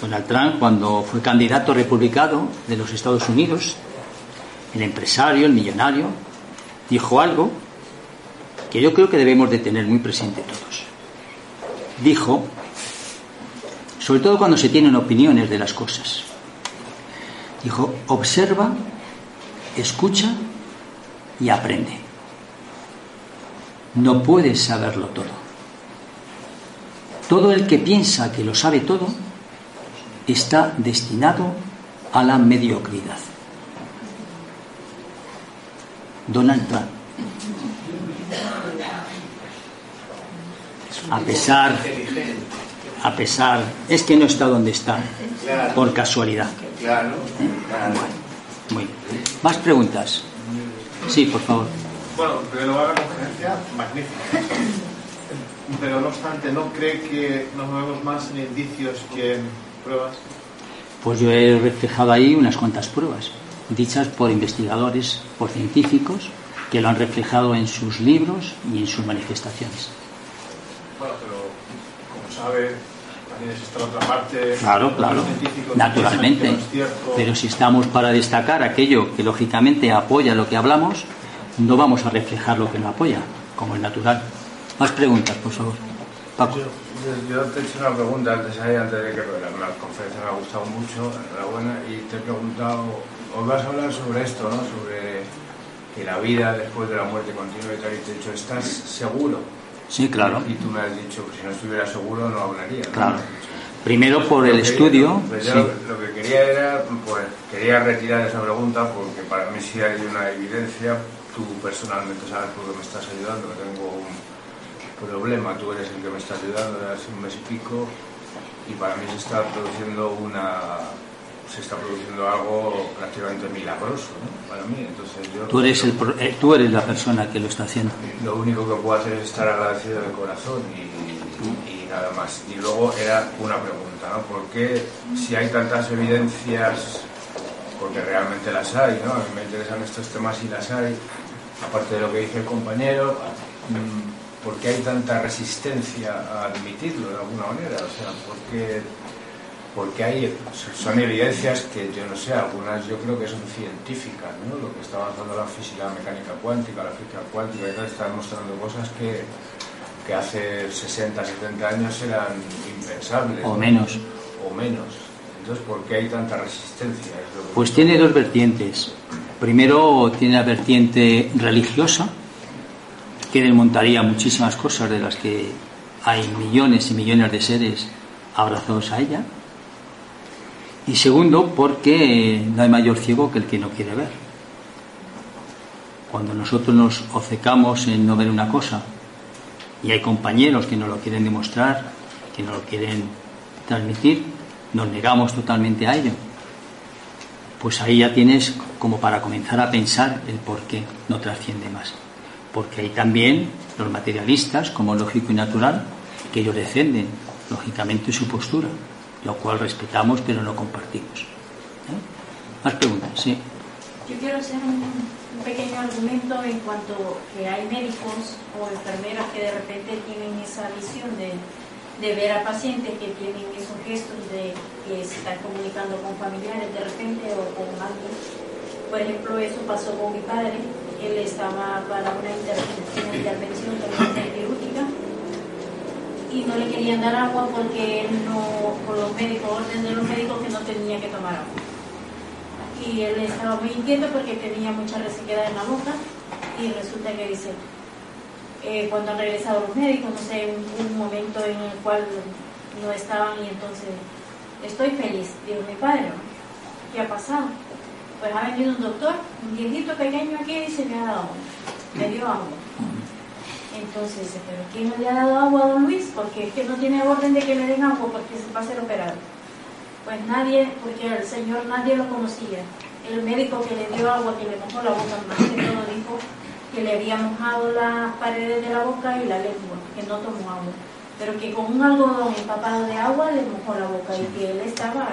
Donald Trump, cuando fue candidato republicano de los Estados Unidos, el empresario, el millonario, dijo algo que yo creo que debemos de tener muy presente todos. Dijo, sobre todo cuando se tienen opiniones de las cosas, dijo, observa, escucha y aprende. No puedes saberlo todo. Todo el que piensa que lo sabe todo está destinado a la mediocridad. Donald Trump. A pesar, a pesar, es que no está donde está, por casualidad. Claro. Muy bien. ¿Más preguntas? Sí, por favor. Bueno, pero la conferencia, magnífica. Pero no obstante, ¿no cree que nos movemos más en indicios que en pruebas? Pues yo he reflejado ahí unas cuantas pruebas, dichas por investigadores, por científicos, que lo han reflejado en sus libros y en sus manifestaciones. Bueno, pero como sabe, también es esta otra parte. Claro, claro, naturalmente. Pero si estamos para destacar aquello que lógicamente apoya lo que hablamos, no vamos a reflejar lo que no apoya, como es natural. Más preguntas, por favor. Paco. Yo, te he hecho una pregunta antes, ahí, antes de que la, la, conferencia me ha gustado mucho, enhorabuena, y te he preguntado, os vas a hablar sobre esto, ¿no? Sobre que la vida después de la muerte continúa y te he dicho, ¿estás seguro? Sí, claro. Y tú me has dicho que si no estuviera seguro no hablaría. ¿no? Claro. Primero por el estudio. Pues sí. lo, lo, que quería era, pues, quería retirar esa pregunta porque para mí sí hay una evidencia. Tú personalmente sabes por qué me estás ayudando, que tengo un problema, tú eres el que me está ayudando desde hace un mes y pico y para mí se está produciendo una se está produciendo algo prácticamente milagroso ¿no? para mí entonces yo tú eres el, eh, tú eres la persona que lo está haciendo lo único que puedo hacer es estar agradecido de corazón y, y nada más y luego era una pregunta ¿no? ¿por qué si hay tantas evidencias porque realmente las hay ¿no? a mí me interesan estos temas y las hay aparte de lo que dice el compañero mmm, ¿por qué hay tanta resistencia a admitirlo de alguna manera? O sea, ¿por qué, porque hay, son evidencias que yo no sé, algunas yo creo que son científicas, ¿no? Lo que está avanzando la física la mecánica cuántica, la física cuántica y tal, está demostrando cosas que, que hace 60, 70 años eran impensables. O menos. O menos. Entonces, ¿por qué hay tanta resistencia? Pues tiene dos vertientes. Primero tiene la vertiente religiosa, que desmontaría muchísimas cosas de las que hay millones y millones de seres abrazados a ella. Y segundo, porque no hay mayor ciego que el que no quiere ver. Cuando nosotros nos obcecamos en no ver una cosa y hay compañeros que no lo quieren demostrar, que no lo quieren transmitir, nos negamos totalmente a ello. Pues ahí ya tienes como para comenzar a pensar el por qué no trasciende más porque hay también los materialistas, como lógico y natural, que ellos defienden, lógicamente, su postura, lo cual respetamos pero no compartimos. ¿Eh? ¿Más preguntas? Sí. Yo quiero hacer un, pequeño argumento en cuanto que hay médicos o enfermeras que de repente tienen esa visión de, de ver a pacientes que tienen esos gestos de que se están comunicando con familiares de repente o con alguien. Por ejemplo, eso pasó con mi padre él estaba para una intervención, intervención quirúrgica y no le querían dar agua porque él no, por los médicos, orden de los médicos que no tenía que tomar agua. Y él estaba muy inquieto porque tenía mucha resequedad en la boca y resulta que dice, eh, cuando han regresado los médicos, no sé, un, un momento en el cual no estaban y entonces, estoy feliz, dijo mi padre, ¿qué ha pasado? Pues ha venido un doctor, un viejito pequeño aquí y se me ha dado agua, me dio agua. Entonces dice, pero ¿quién no le ha dado agua a don Luis? Porque es que no tiene orden de que le den agua porque se va a ser operado. Pues nadie, porque el señor nadie lo conocía. El médico que le dio agua, que le mojó la boca, más que todo dijo que le había mojado las paredes de la boca y la lengua, que no tomó agua pero que con un algodón empapado de agua le mojó la boca y que él estaba,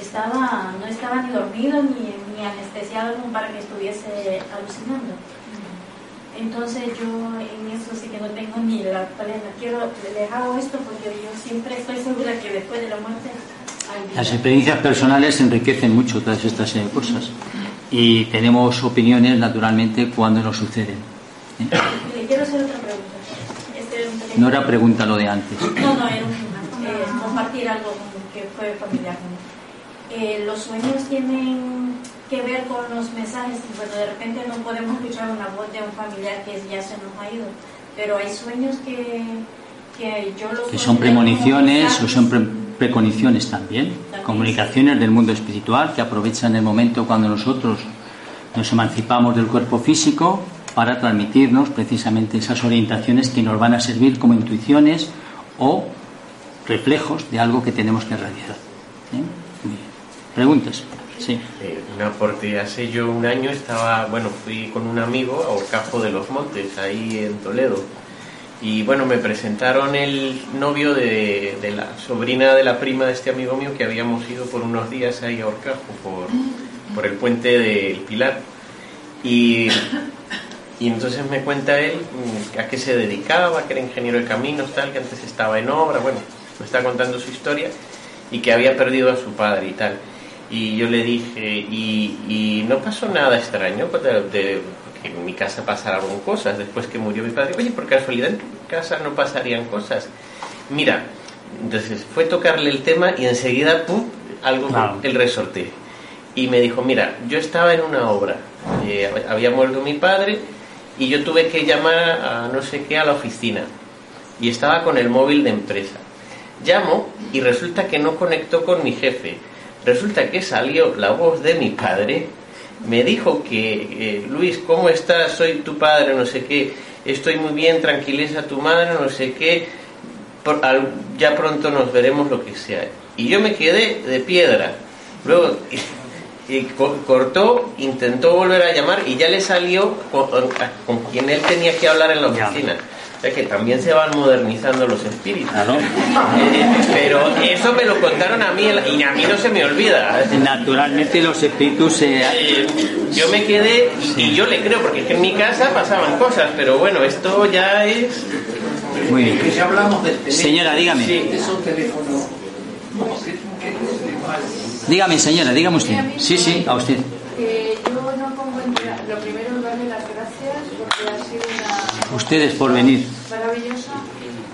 estaba no estaba ni dormido ni, ni anestesiado como para que estuviese alucinando. Entonces yo en eso sí que no tengo ni la plena. Quiero, les hago esto porque yo siempre estoy segura que después de la muerte. Las experiencias personales enriquecen mucho todas estas eh, cosas y tenemos opiniones naturalmente cuando nos suceden. ¿eh? Le quiero hacer otra pregunta. No era pregunta lo de antes. No, no, era un, eh, compartir algo que fue familiar. Eh, los sueños tienen que ver con los mensajes. Bueno, de repente no podemos escuchar una voz de un familiar que ya se nos ha ido, pero hay sueños que, que yo los Que son premoniciones o son pre preconiciones también. también. Comunicaciones del mundo espiritual que aprovechan el momento cuando nosotros Nos emancipamos del cuerpo físico para transmitirnos precisamente esas orientaciones que nos van a servir como intuiciones o reflejos de algo que tenemos que realizar. ¿Eh? Preguntas. Sí. Eh, un aporte. Hace yo un año estaba, bueno, fui con un amigo a Orcajo de los Montes, ahí en Toledo. Y bueno, me presentaron el novio de, de, la sobrina de la prima de este amigo mío que habíamos ido por unos días ahí a Orcajo, por, por el puente del Pilar. Y, y entonces me cuenta él mm, a qué se dedicaba, que era ingeniero de caminos, tal, que antes estaba en obra, bueno, me está contando su historia y que había perdido a su padre y tal. Y yo le dije, y, y no pasó nada extraño pues, de, de, que en mi casa pasaron cosas después que murió mi padre. Oye, por casualidad en tu casa no pasarían cosas. Mira, entonces fue tocarle el tema y enseguida, ¡pum!, algo, claro. el resorte. Y me dijo, mira, yo estaba en una obra, eh, había muerto mi padre y yo tuve que llamar a no sé qué a la oficina. Y estaba con el móvil de empresa. Llamo y resulta que no conectó con mi jefe. Resulta que salió la voz de mi padre, me dijo que, eh, Luis, ¿cómo estás? Soy tu padre, no sé qué, estoy muy bien, tranquiliza tu madre, no sé qué, Por, al, ya pronto nos veremos lo que sea. Y yo me quedé de piedra. Luego y, y cortó, intentó volver a llamar y ya le salió con, con quien él tenía que hablar en la oficina que también se van modernizando los espíritus. Ah, ¿no? Eh, pero eso me lo contaron a mí y a mí no se me olvida. Naturalmente los espíritus se... Eh, yo me quedé y, yo le creo, porque es que en mi casa pasaban cosas, pero bueno, esto ya es... Muy bien. Señora, dígame. Sí, es un teléfono... Dígame, señora, dígame usted. Sí, sí, a usted. Eh, yo no pongo en... Lo primero, darle las gracias porque ha sido una... Ustedes por venir. Maravillosa,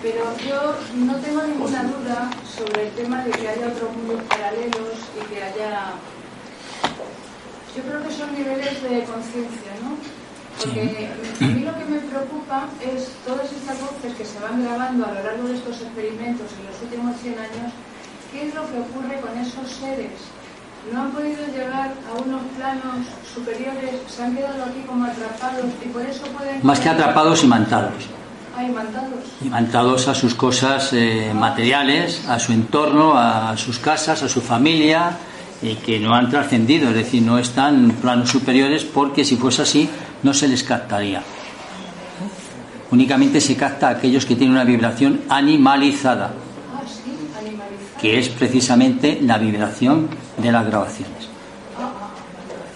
pero yo no tengo ninguna duda sobre el tema de que haya otros mundos paralelos y que haya... Yo creo que son niveles de conciencia, ¿no? Porque a mí lo que me preocupa es todas estas voces que se van grabando a lo largo de estos experimentos en los últimos 100 años, ¿qué es lo que ocurre con esos seres? no han podido llegar a unos planos superiores, se han quedado aquí como atrapados y por eso pueden... Más que atrapados, imantados. Ah, imantados. Imantados a sus cosas eh, materiales, a su entorno, a sus casas, a su familia, y que no han trascendido, es decir, no están en planos superiores porque si fuese así no se les captaría. Únicamente se capta a aquellos que tienen una vibración animalizada que es precisamente la vibración de las grabaciones.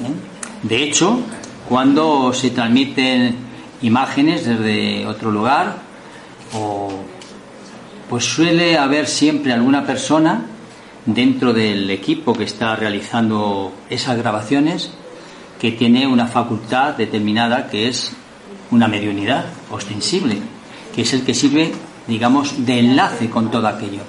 ¿Eh? De hecho, cuando se transmiten imágenes desde otro lugar, pues suele haber siempre alguna persona dentro del equipo que está realizando esas grabaciones que tiene una facultad determinada que es una mediunidad ostensible, que es el que sirve, digamos, de enlace con todo aquello.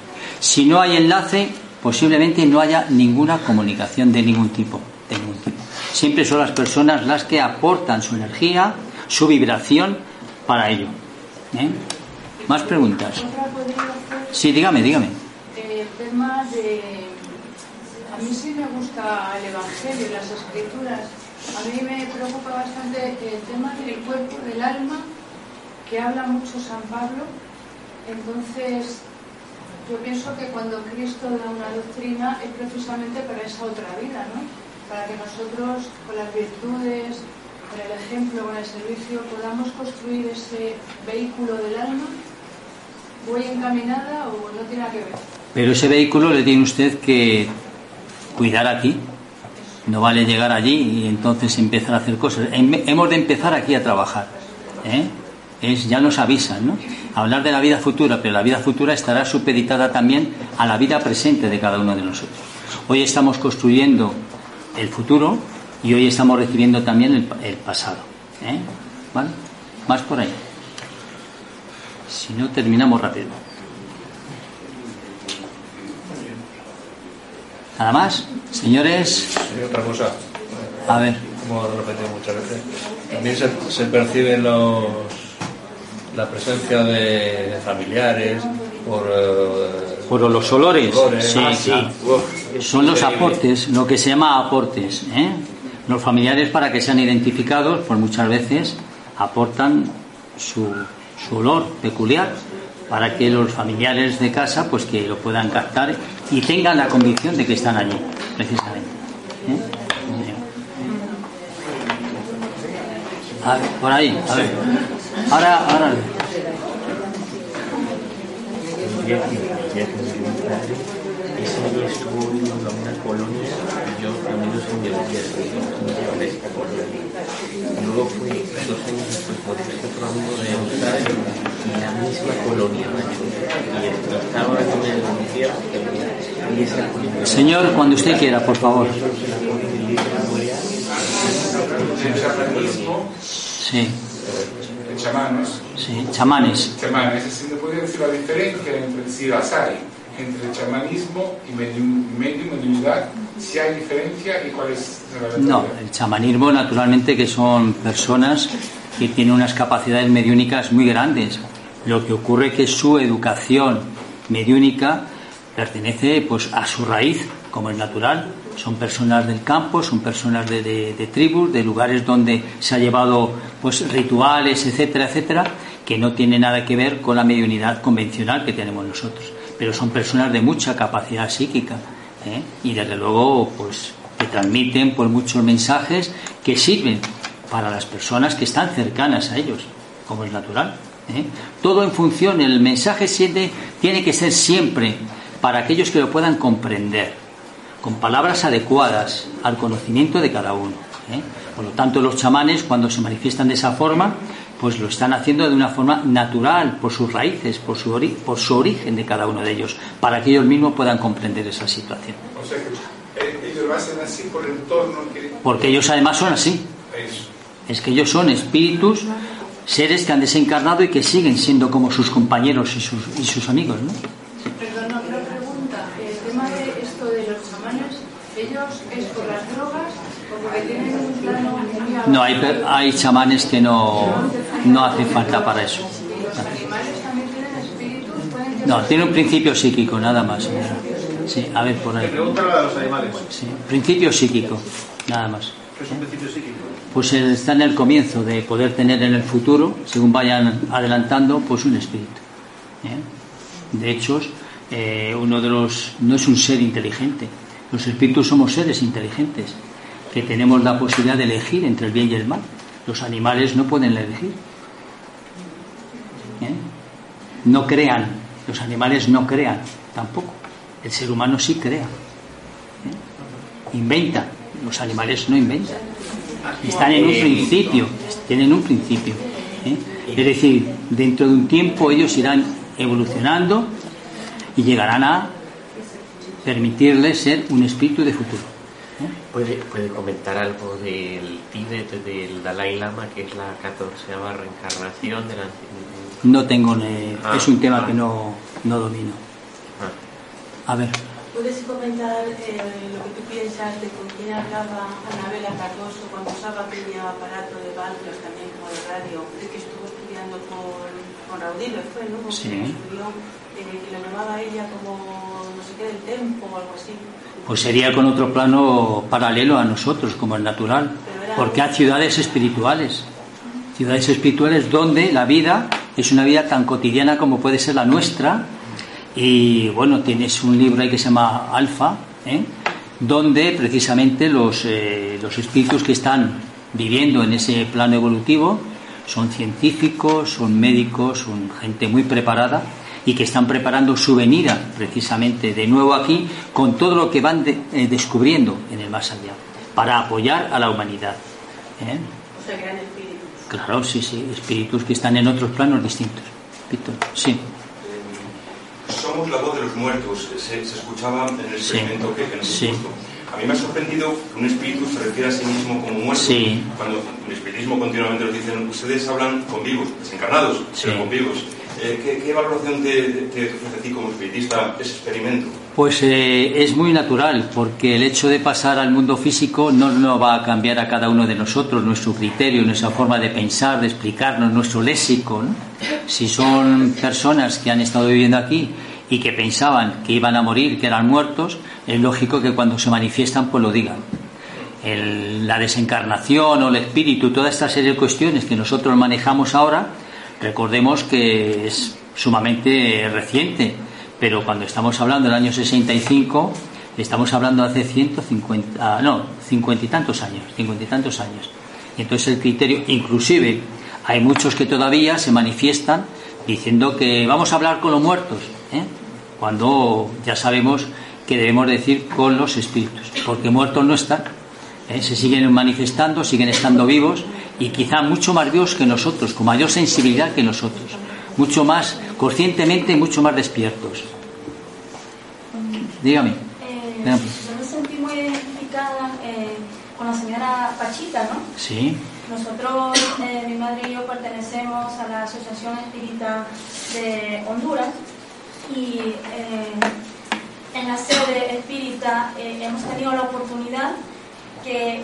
Si no hay enlace, posiblemente no haya ninguna comunicación de ningún tipo. De ningún tipo. Siempre son las personas las que aportan su energía, su vibración para ello. ¿Eh? ¿Más preguntas? Sí, dígame, dígame. El tema de... A mí sí me gusta el Evangelio las Escrituras. A mí me preocupa bastante el tema del cuerpo, del alma, que habla mucho San Pablo. Entonces, yo pienso que cuando Cristo da una doctrina es precisamente para esa otra vida, ¿no? Para que nosotros, con las virtudes, con el ejemplo, con el servicio, podamos construir ese vehículo del alma. ¿Voy encaminada o no tiene nada que ver? Pero ese vehículo le tiene usted que cuidar aquí. No vale llegar allí y entonces empezar a hacer cosas. Hemos de empezar aquí a trabajar. ¿eh? Es, ya nos avisan, ¿no? Hablar de la vida futura, pero la vida futura estará supeditada también a la vida presente de cada uno de nosotros. Hoy estamos construyendo el futuro y hoy estamos recibiendo también el, el pasado. ¿eh? ¿Vale? Más por ahí. Si no, terminamos rápido. Nada más, señores. Y otra cosa. A ver. Como lo repetido muchas veces. También se, se perciben los la presencia de, de familiares, por, uh, por los olores. olores. Sí, Ah, sí. Uf, Son los aportes, lo que se llama aportes. ¿eh? Los familiares, para que sean identificados, pues muchas veces aportan su, su olor peculiar para que los familiares de casa pues que lo puedan captar y tengan la convicción de que están allí, precisamente. ¿Eh? A ver, por ahí, a ver. Ahora, ahora. Ese día estuvo en una colonia y yo también lo sé de. Y luego fui dos años después por este amigo de Australia y la misma colonia. Y estaba en el infierno y esa colonia. Señor, cuando usted quiera, por favor. Sí, chamanes, sí, chamanes. chamanes, ¿se podría decir la diferencia entre si las hay entre chamanismo y mediunidad? Si hay diferencia y cuál es la No, el chamanismo naturalmente que son personas que tienen unas capacidades mediúnicas muy grandes. Lo que ocurre que su educación mediúnica pertenece pues a su raíz, como es natural. Son personas del campo, son personas de, de- tribus, de lugares donde se ha llevado pues rituales, etcétera, etcétera, que no tiene nada que ver con la mediunidad convencional que tenemos nosotros. Pero son personas de mucha capacidad psíquica ¿eh? y desde luego pues que transmiten pues muchos mensajes que sirven para las personas que están cercanas a ellos, como es natural. ¿eh? Todo en función, el mensaje siempre tiene que ser siempre para aquellos que lo puedan comprender, con palabras adecuadas al conocimiento de cada uno. ¿eh? Por lo tanto, los chamanes, cuando se manifiestan de esa forma, pues lo están haciendo de una forma natural, por sus raíces, por su, ori- por su origen de cada uno de ellos, para que ellos mismos puedan comprender esa situación. O sea que eh, ellos lo hacen así por el entorno que... Porque ellos además son así. Eso. Es que ellos son espíritus, seres que han desencarnado y que siguen siendo como sus compañeros y sus, y sus amigos, ¿no? Perdona, una pregunta. El tema de esto de los chamanes, ¿ellos es por las drogas o porque tienen un plano muy No, hay, hay chamanes que no, no hace falta para eso. No, tiene un principio psíquico, nada más. Sí, a ver, por ahí. a los animales, Sí, principio psíquico, nada más. que es un principio psíquico. Pues él está en el comienzo de poder tener en el futuro, según vayan adelantando, pues un espíritu. ¿eh? De hecho, eh, uno de los no es un ser inteligente. Los espíritus somos seres inteligentes que tenemos la posibilidad de elegir entre el bien y el mal. Los animales no pueden elegir. ¿eh? No crean. Los animales no crean tampoco. El ser humano sí crea. ¿eh? Inventa. Los animales no inventan. Están en un principio, tienen un principio. ¿eh? Es decir, dentro de un tiempo ellos irán evolucionando y llegarán a permitirles ser un espíritu de futuro. ¿Puede, puede comentar algo del Tíbet, del Dalai Lama, que es la catorceava reencarnación de la... No tengo, ni- Ah, es un tema ah. que no, no domino. Ah. A ver, ¿Puedes comentar eh, lo que tú piensas de con quién hablaba Anabela Cardoso cuando usaba aquel aparato de válvulas también como de radio, de que estuvo estudiando con, con Raudilo, fue, ¿no? Sí. estudió, eh, que lo llamaba ella como no sé qué del tempo o algo así. pues sería con otro plano paralelo a nosotros, como el natural, porque hay ciudades espirituales, ciudades espirituales donde la vida es una vida tan cotidiana como puede ser la nuestra, y bueno, tienes un libro ahí que se llama Alfa, ¿eh? donde precisamente los, eh, los espíritus que están viviendo en ese plano evolutivo son científicos, son médicos, son gente muy preparada y que están preparando su venida precisamente de nuevo aquí con todo lo que van de- eh, descubriendo en el más allá para apoyar a la humanidad. ¿eh? O sea, que eran espíritus. Claro, sí, sí, espíritus que están en otros planos distintos. Víctor, sí. Somos la voz de los muertos, se, se escuchaba en el Sí. experimento que, que nos Sí. A mí me ha sorprendido que un espíritu se refiere a sí mismo como muerto. Sí. Cuando en el espiritismo continuamente nos dicen, ustedes hablan con vivos, desencarnados, pero con vivos. Eh, ¿qué, qué valoración te, te- te ofrece a ti como espiritista ese experimento? Pues eh, es muy natural, porque el hecho de pasar al mundo físico no nos va a cambiar a cada uno de nosotros nuestro criterio, nuestra forma de pensar, de explicarnos, nuestro léxico. Si son personas que han estado viviendo aquí y que pensaban que iban a morir, que eran muertos, es lógico que cuando se manifiestan pues lo digan. la desencarnación o el espíritu, toda esta serie de cuestiones que nosotros manejamos ahora, recordemos que es sumamente reciente, pero cuando estamos hablando del año 65, estamos hablando hace 150, ah, no, 50 y tantos años, 50 y tantos años. Y entonces el criterio, inclusive, hay muchos que todavía se manifiestan diciendo que vamos a hablar con los muertos, ¿eh? cuando ya sabemos que debemos decir con los espíritus, porque muertos no están, ¿eh? se siguen manifestando, siguen estando vivos y quizá mucho más vivos que nosotros, con mayor sensibilidad que nosotros, mucho más conscientemente, mucho más despiertos. Dígame. Eh, Dígame. yo me sentí muy identificada eh, con la señora Pachita, ¿no? Sí, Nosotros, eh, mi madre y yo pertenecemos a la Asociación Espírita de Honduras y eh, en la sede espírita eh, hemos tenido la oportunidad que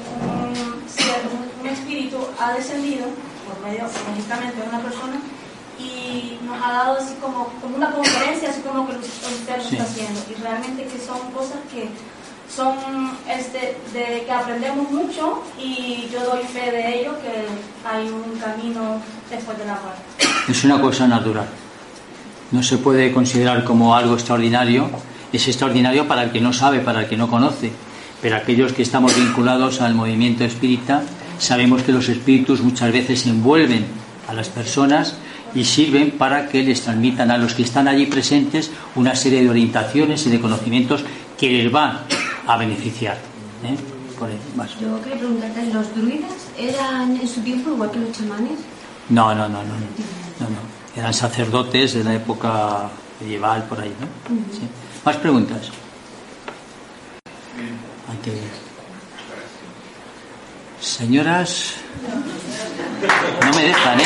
un, espíritu ha descendido por medio, lógicamente, de una persona y nos ha dado así como, como una conferencia, así como que usted lo Sí. está haciendo. Y realmente que son cosas que son este, de que aprendemos mucho y yo doy fe de ello que hay un camino después de la muerte. es una cosa natural. No se puede considerar como algo extraordinario. Es extraordinario para el que no sabe, para el que no conoce. Pero aquellos que estamos vinculados al movimiento espírita, sabemos que los espíritus muchas veces envuelven a las personas y sirven para que les transmitan a los que están allí presentes una serie de orientaciones y de conocimientos que les van a beneficiar. ¿eh? Por. Yo quería preguntarte, ¿los druidas eran en su tiempo igual que los chamanes? No, no, no, no, no, no, no. Eran sacerdotes de la época medieval por ahí, ¿no? Sí. Más preguntas. Señoras, no me dejan, ¿eh?